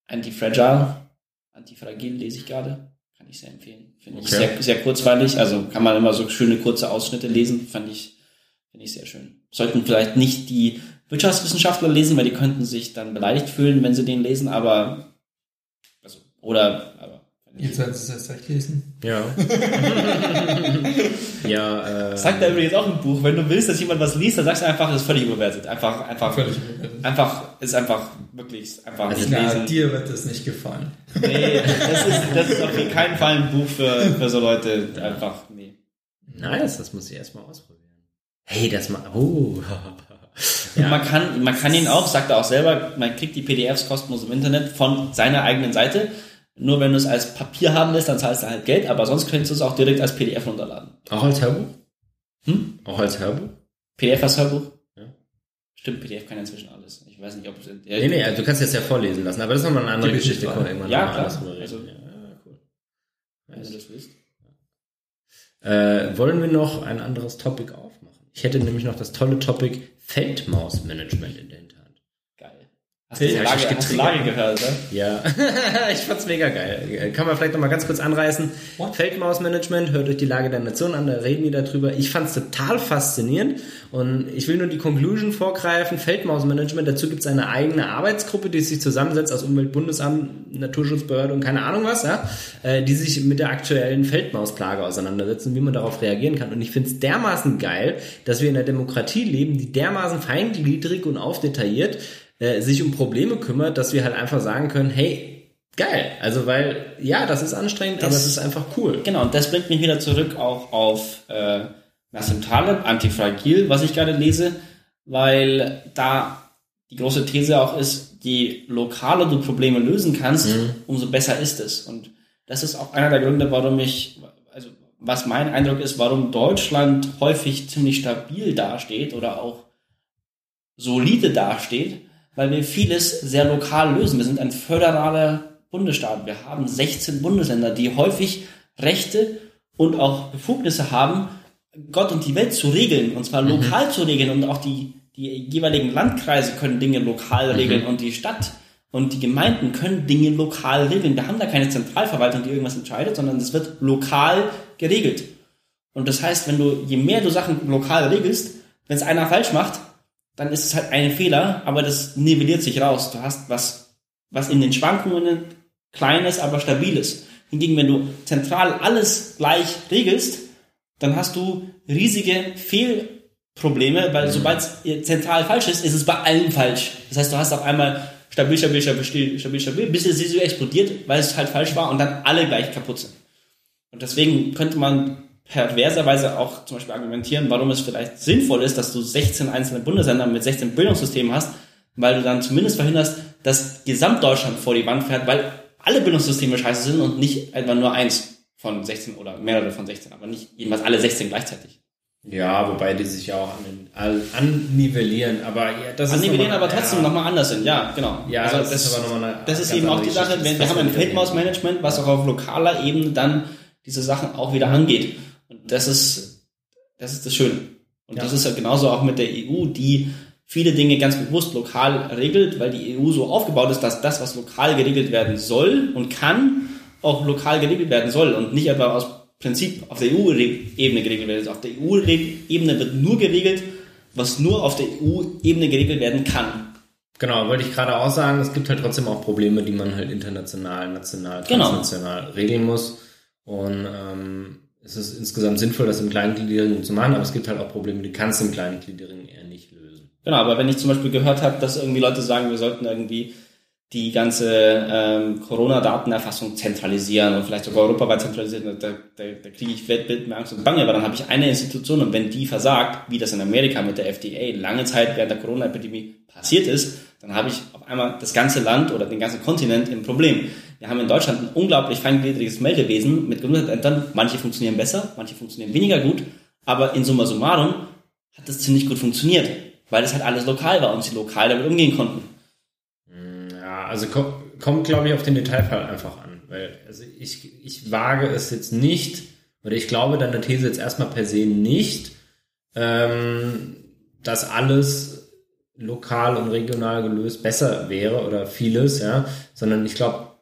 S2: Anti-Fragile, Antifragil lese ich gerade. Kann ich sehr empfehlen. Finde ich
S1: Okay.
S2: sehr, sehr kurzweilig. Also kann man immer so schöne kurze Ausschnitte lesen. Fand ich, finde ich sehr schön. Sollten vielleicht nicht die Wirtschaftswissenschaftler lesen, weil die könnten sich dann beleidigt fühlen, wenn sie den lesen, aber also, oder aber
S3: Jetzt werden Sie es erst recht lesen.
S1: Ja. ja, äh,
S2: Sagt er übrigens auch im Buch, wenn du willst, dass jemand was liest, dann sagst du einfach, das ist völlig überwertet. Einfach, einfach,
S3: Völlig überwertet.
S2: einfach, ist einfach wirklich, einfach nicht
S3: Na,
S2: lesen.
S3: dir wird das nicht gefallen.
S2: Nee, das ist, das ist auf keinen Fall ein Buch für, für so Leute. Einfach, nee.
S1: nice, das muss ich erstmal ausprobieren. Hey, das mal, oh.
S2: Und man kann, man kann ihn auch, sagt er auch selber, man kriegt die PDFs kostenlos im Internet von seiner eigenen Seite. Nur wenn du es als Papier haben willst, dann zahlst du halt Geld, aber sonst könntest du es auch direkt als PDF runterladen.
S1: Auch als Hörbuch?
S2: Hm?
S1: Auch als Hörbuch?
S2: PDF als Hörbuch?
S1: Ja.
S2: Stimmt, PDF kann inzwischen alles. Ich weiß nicht, ob es...
S1: Nee, nee, also du kannst es ja vorlesen lassen, aber das ist nochmal eine andere Geschichte.
S3: an.
S1: irgendwann
S2: Ja, klar.
S1: reden.
S2: Also-
S1: ja, cool.
S2: wenn du das willst.
S1: Äh, wollen wir noch ein anderes Topic aufmachen? Ich hätte nämlich noch das tolle Topic Feldmausmanagement in der.
S2: Hast du die Lage, hast die Lage gehört, oder?
S1: Ja, ich fand's mega geil. Kann man vielleicht noch mal ganz kurz anreißen.
S3: What?
S1: Feldmausmanagement, hört euch die Lage der Nation an, da reden die darüber. Ich fand's total faszinierend und ich will nur die Conclusion vorgreifen. Feldmausmanagement, dazu gibt's eine eigene Arbeitsgruppe, die sich zusammensetzt aus Umweltbundesamt, Naturschutzbehörde und keine Ahnung was, ja, äh, die sich mit der aktuellen Feldmausplage auseinandersetzen, wie man darauf reagieren kann. Und ich find's dermaßen geil, dass wir in einer Demokratie leben, die dermaßen feingliedrig und aufdetailliert äh, sich um Probleme kümmert, dass wir halt einfach sagen können, hey, geil. Also weil, ja, das ist anstrengend, aber
S2: Das-
S1: es ist einfach cool.
S2: Genau, und das bringt mich wieder zurück auch auf äh, Nassim Taleb, Antifragil, was ich gerade lese, weil da die große These auch ist, je lokaler du Probleme lösen kannst, umso besser ist es. Und das ist auch einer der Gründe, warum ich, also was mein Eindruck ist, warum Deutschland häufig ziemlich stabil dasteht oder auch solide dasteht, weil wir vieles sehr lokal lösen. Wir sind ein föderaler Bundesstaat. Wir haben 16 Bundesländer, die häufig Rechte und auch Befugnisse haben, Gott und die Welt zu regeln, und zwar lokal zu regeln und auch die, die jeweiligen Landkreise können Dinge lokal regeln und die Stadt Und die Gemeinden können Dinge lokal regeln. Wir haben da keine Zentralverwaltung, die irgendwas entscheidet, sondern das wird lokal geregelt. Und das heißt, wenn du, je mehr du Sachen lokal regelst, wenn es einer falsch macht, dann ist es halt ein Fehler, aber das nivelliert sich raus. Du hast was, was in den Schwankungen kleines, aber stabiles. Hingegen, wenn du zentral alles gleich regelst, dann hast du riesige Fehlprobleme, weil mhm. sobald es zentral falsch ist, ist es bei allen falsch. Das heißt, du hast auf einmal stabil, stabil, stabil, stabil, stabil, bis es so explodiert, weil es halt falsch war und dann alle gleich kaputt sind. Und deswegen könnte man perverserweise auch zum Beispiel argumentieren, warum es vielleicht sinnvoll ist, dass du 16 einzelne Bundesländer mit 16 Bildungssystemen hast, weil du dann zumindest verhinderst, dass Gesamtdeutschland vor die Wand fährt, weil alle Bildungssysteme scheiße sind und nicht etwa nur eins von 16 oder mehrere von 16, aber nicht jedenfalls alle 16 gleichzeitig.
S1: Ja, wobei die sich ja auch an, annivellieren, aber ja,
S2: das annivellieren, ist aber trotzdem ja. nochmal anders sind, ja, genau.
S1: Ja, also das, das ist aber nochmal eine
S2: Das ist eben auch die Sache, wenn, wir haben ein Feldmausmanagement, was auch auf lokaler Ebene dann diese Sachen auch wieder angeht. Und das ist, das ist das Schöne. Und ja. das ist ja genauso auch mit der EU, die viele Dinge ganz bewusst lokal regelt, weil die EU so aufgebaut ist, dass das, was lokal geregelt werden soll und kann, auch lokal geregelt werden soll und nicht etwa aus Prinzip auf der EU-Ebene geregelt wird. Auf der EU-Ebene wird nur geregelt, was nur auf der EU-Ebene geregelt werden kann.
S1: Genau, wollte ich gerade auch sagen, es gibt halt trotzdem auch Probleme, die man halt international, national, genau. transnational genau. regeln muss. Und ähm, es ist insgesamt sinnvoll, das im Kleingliedrigen zu machen, aber es gibt halt auch Probleme, die kannst du im Kleingliedrigen eher nicht lösen.
S2: Genau, aber wenn ich zum Beispiel gehört habe, dass irgendwie Leute sagen, wir sollten irgendwie die ganze ähm, Corona-Datenerfassung zentralisieren und vielleicht sogar europaweit zentralisieren, da, da, da kriege ich Bild mehr Angst und Bange, aber dann habe ich eine Institution und wenn die versagt, wie das in Amerika mit der FDA lange Zeit während der Corona-Epidemie passiert ist, dann habe ich auf einmal das ganze Land oder den ganzen Kontinent im Problem. Wir haben in Deutschland ein unglaublich feingliedriges Meldewesen mit Gesundheitsämtern. Manche funktionieren besser, manche funktionieren weniger gut, aber in summa summarum hat das ziemlich gut funktioniert, weil es halt alles lokal war und sie lokal damit umgehen konnten.
S1: Hm, ja, also kommt, kommt glaube ich, auf den Detailfall einfach an. Weil, also ich, ich wage es jetzt nicht, oder ich glaube deine These jetzt erstmal per se nicht, ähm, dass alles lokal und regional gelöst besser wäre oder vieles, ja, sondern ich glaube,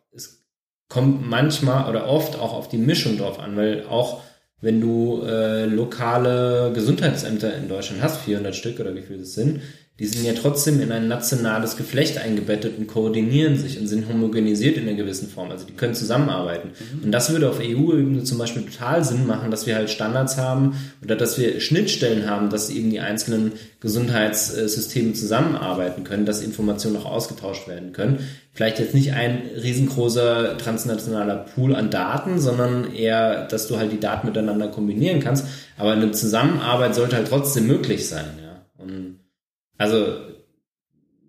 S1: kommt manchmal oder oft auch auf die Mischung drauf an, weil auch wenn du äh, lokale Gesundheitsämter in Deutschland hast, 400 Stück oder wie viele es sind, die sind ja trotzdem in ein nationales Geflecht eingebettet und koordinieren sich und sind homogenisiert in einer gewissen Form. Also die können zusammenarbeiten. Mhm. Und das würde auf EU-Ebene zum Beispiel total Sinn machen, dass wir halt Standards haben oder dass wir Schnittstellen haben, dass eben die einzelnen Gesundheitssysteme zusammenarbeiten können, dass Informationen auch ausgetauscht werden können. Vielleicht jetzt nicht ein riesengroßer transnationaler Pool an Daten, sondern eher, dass du halt die Daten miteinander kombinieren kannst. Aber eine Zusammenarbeit sollte halt trotzdem möglich sein. Ja. Und also,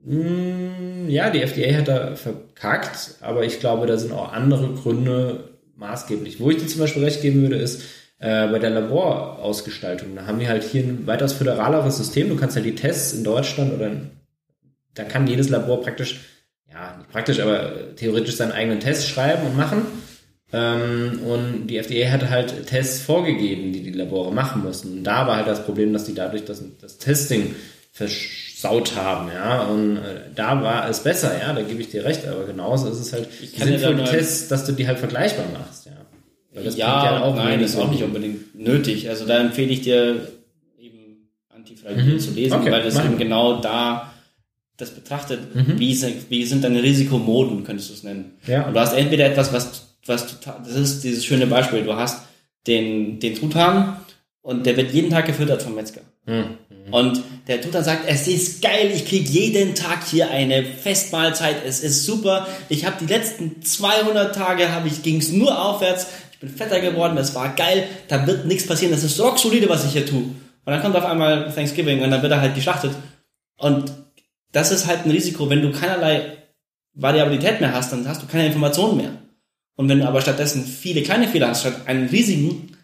S1: mh, hm, ja, die FDA hat da verkackt, aber ich glaube, da sind auch andere Gründe maßgeblich. Wo ich dir zum Beispiel recht geben würde, ist äh, bei der Laborausgestaltung. Da haben wir halt hier ein weitaus föderaleres System. Du kannst halt die Tests in Deutschland oder in, da kann jedes Labor praktisch, ja, nicht praktisch, aber theoretisch seinen eigenen Test schreiben und machen. Ähm, und die FDA hatte halt Tests vorgegeben, die die Labore machen mussten. Und da war halt das Problem, dass die dadurch das, das Testing versaut haben, ja. Und äh, da war es besser, ja, da gebe ich dir recht, aber genauso ist es halt sinnvoll ja Tests, dass du die halt vergleichbar machst, ja.
S2: Weil das ja, ja auch nein, das ist auch nicht unbedingt nötig. Also da empfehle ich dir eben Antifragil mhm. zu lesen, okay, weil das eben genau da das betrachtet, mhm. wie, sind, wie sind deine Risikomoden, könntest du es nennen. Ja. Und du hast entweder etwas, was, was total, das ist dieses schöne Beispiel, du hast den, den Truthahn und der wird jeden Tag gefüttert vom Metzger. Mhm. Und der Tutan sagt, es ist geil, ich krieg jeden Tag hier eine Festmahlzeit, es ist super. Ich habe die letzten 200 Tage habe ich ging's nur aufwärts. Ich bin fetter geworden, das war geil. Da wird nichts passieren, das ist rock solide, was ich hier tue. Und dann kommt auf einmal Thanksgiving und dann wird er halt geschlachtet. Und das ist halt ein Risiko, wenn du keinerlei Variabilität mehr hast, dann hast du keine Informationen mehr. Und wenn du aber stattdessen viele kleine Fehler hast, statt einen riesigen,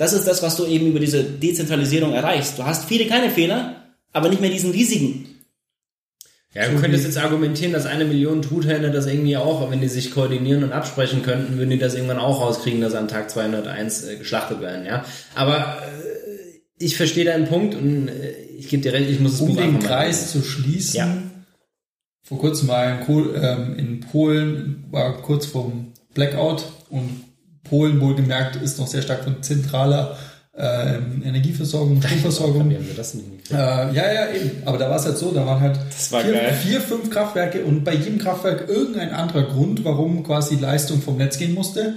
S2: das ist das, was du eben über diese Dezentralisierung erreichst. Du hast viele kleine Fehler, aber nicht mehr diesen riesigen.
S1: Ja, du könntest jetzt argumentieren, dass eine Million Truthähne das irgendwie auch, wenn die sich koordinieren und absprechen könnten, würden die das irgendwann auch rauskriegen, dass an Tag 201 äh, geschlachtet werden, ja. Aber äh, ich verstehe deinen Punkt und äh, ich gebe dir recht, ich muss es
S3: Um den Kreis zu schließen, ja. vor kurzem war in, Kohl, ähm, in Polen, war kurz vorm Blackout und Polen wohlgemerkt ist noch sehr stark von zentraler ähm, Energieversorgung, Stromversorgung. Äh, ja, ja, eben. Aber da war es halt so, da waren halt
S2: war
S3: vier, vier, fünf Kraftwerke und bei jedem Kraftwerk irgendein anderer Grund, warum quasi Leistung vom Netz gehen musste.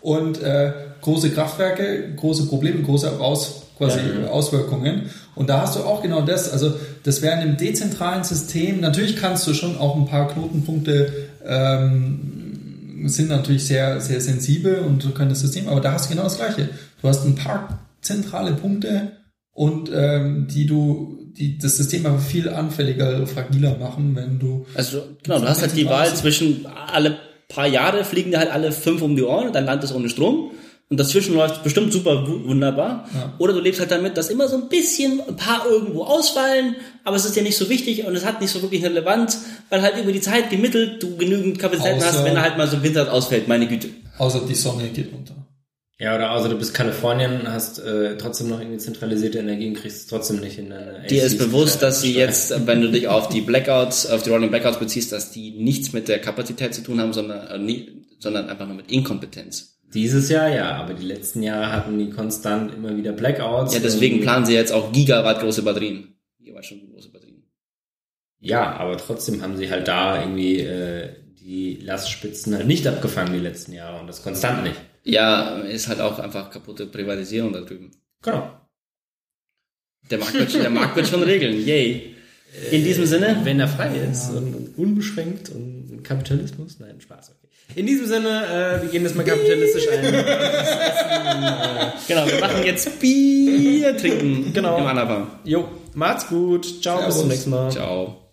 S3: Und äh, große Kraftwerke, große Probleme, große Aus, quasi Auswirkungen. Und da hast du auch genau das. Also das wäre in einem dezentralen System. Natürlich kannst du schon auch ein paar Knotenpunkte ähm, sind natürlich sehr, sehr sensibel und du kannst das System, aber da hast du genau das Gleiche. Du hast ein paar zentrale Punkte und ähm, die du, die das System aber viel anfälliger, fragiler machen, wenn du
S2: Also genau, du hast halt die Wahl zwischen alle paar Jahre fliegen dir halt alle fünf um die Ohren und dein Land ist ohne Strom. Und dazwischen läuft bestimmt super wu- wunderbar.
S3: Ja.
S2: Oder du lebst halt damit, dass immer so ein bisschen ein paar irgendwo ausfallen, aber es ist dir nicht so wichtig und es hat nicht so wirklich Relevanz, weil halt über die Zeit gemittelt du genügend Kapazitäten
S3: Außer-
S2: hast, wenn halt mal so ein Winter ausfällt, meine Güte.
S3: außer die Sonne geht unter.
S1: Ja, oder außer du bist Kalifornien, hast äh, trotzdem noch irgendwie zentralisierte Energie und kriegst es trotzdem nicht in deine
S2: Dir ist bewusst, dass sie jetzt, wenn du dich auf die Blackouts, auf die Rolling Blackouts beziehst, dass die nichts mit der Kapazität zu tun haben, sondern, äh, nie, sondern einfach nur mit Inkompetenz.
S1: Dieses Jahr ja, aber die letzten Jahre hatten die konstant immer wieder Blackouts.
S2: Ja, deswegen planen sie jetzt auch Gigawatt große Batterien. Gigawatt schon große Batterien.
S1: Ja, aber trotzdem haben sie halt da irgendwie äh, die Lastspitzen halt nicht abgefangen die letzten Jahre und das konstant nicht.
S2: Ja, ist halt auch einfach kaputte Privatisierung da drüben.
S1: Genau.
S2: Der Markt wird, der Markt wird schon regeln. Yay. In diesem Sinne,
S1: Wenn er frei ist und, und unbeschränkt und Kapitalismus, nein, Spaß, okay. In diesem Sinne, äh, wir gehen das mal kapitalistisch ein.
S2: genau, wir machen jetzt Bier trinken.
S1: Genau.
S2: Im Anfang.
S1: Jo, macht's gut. Ciao, bis zum
S3: Servus.
S1: nächsten Mal.
S2: Ciao.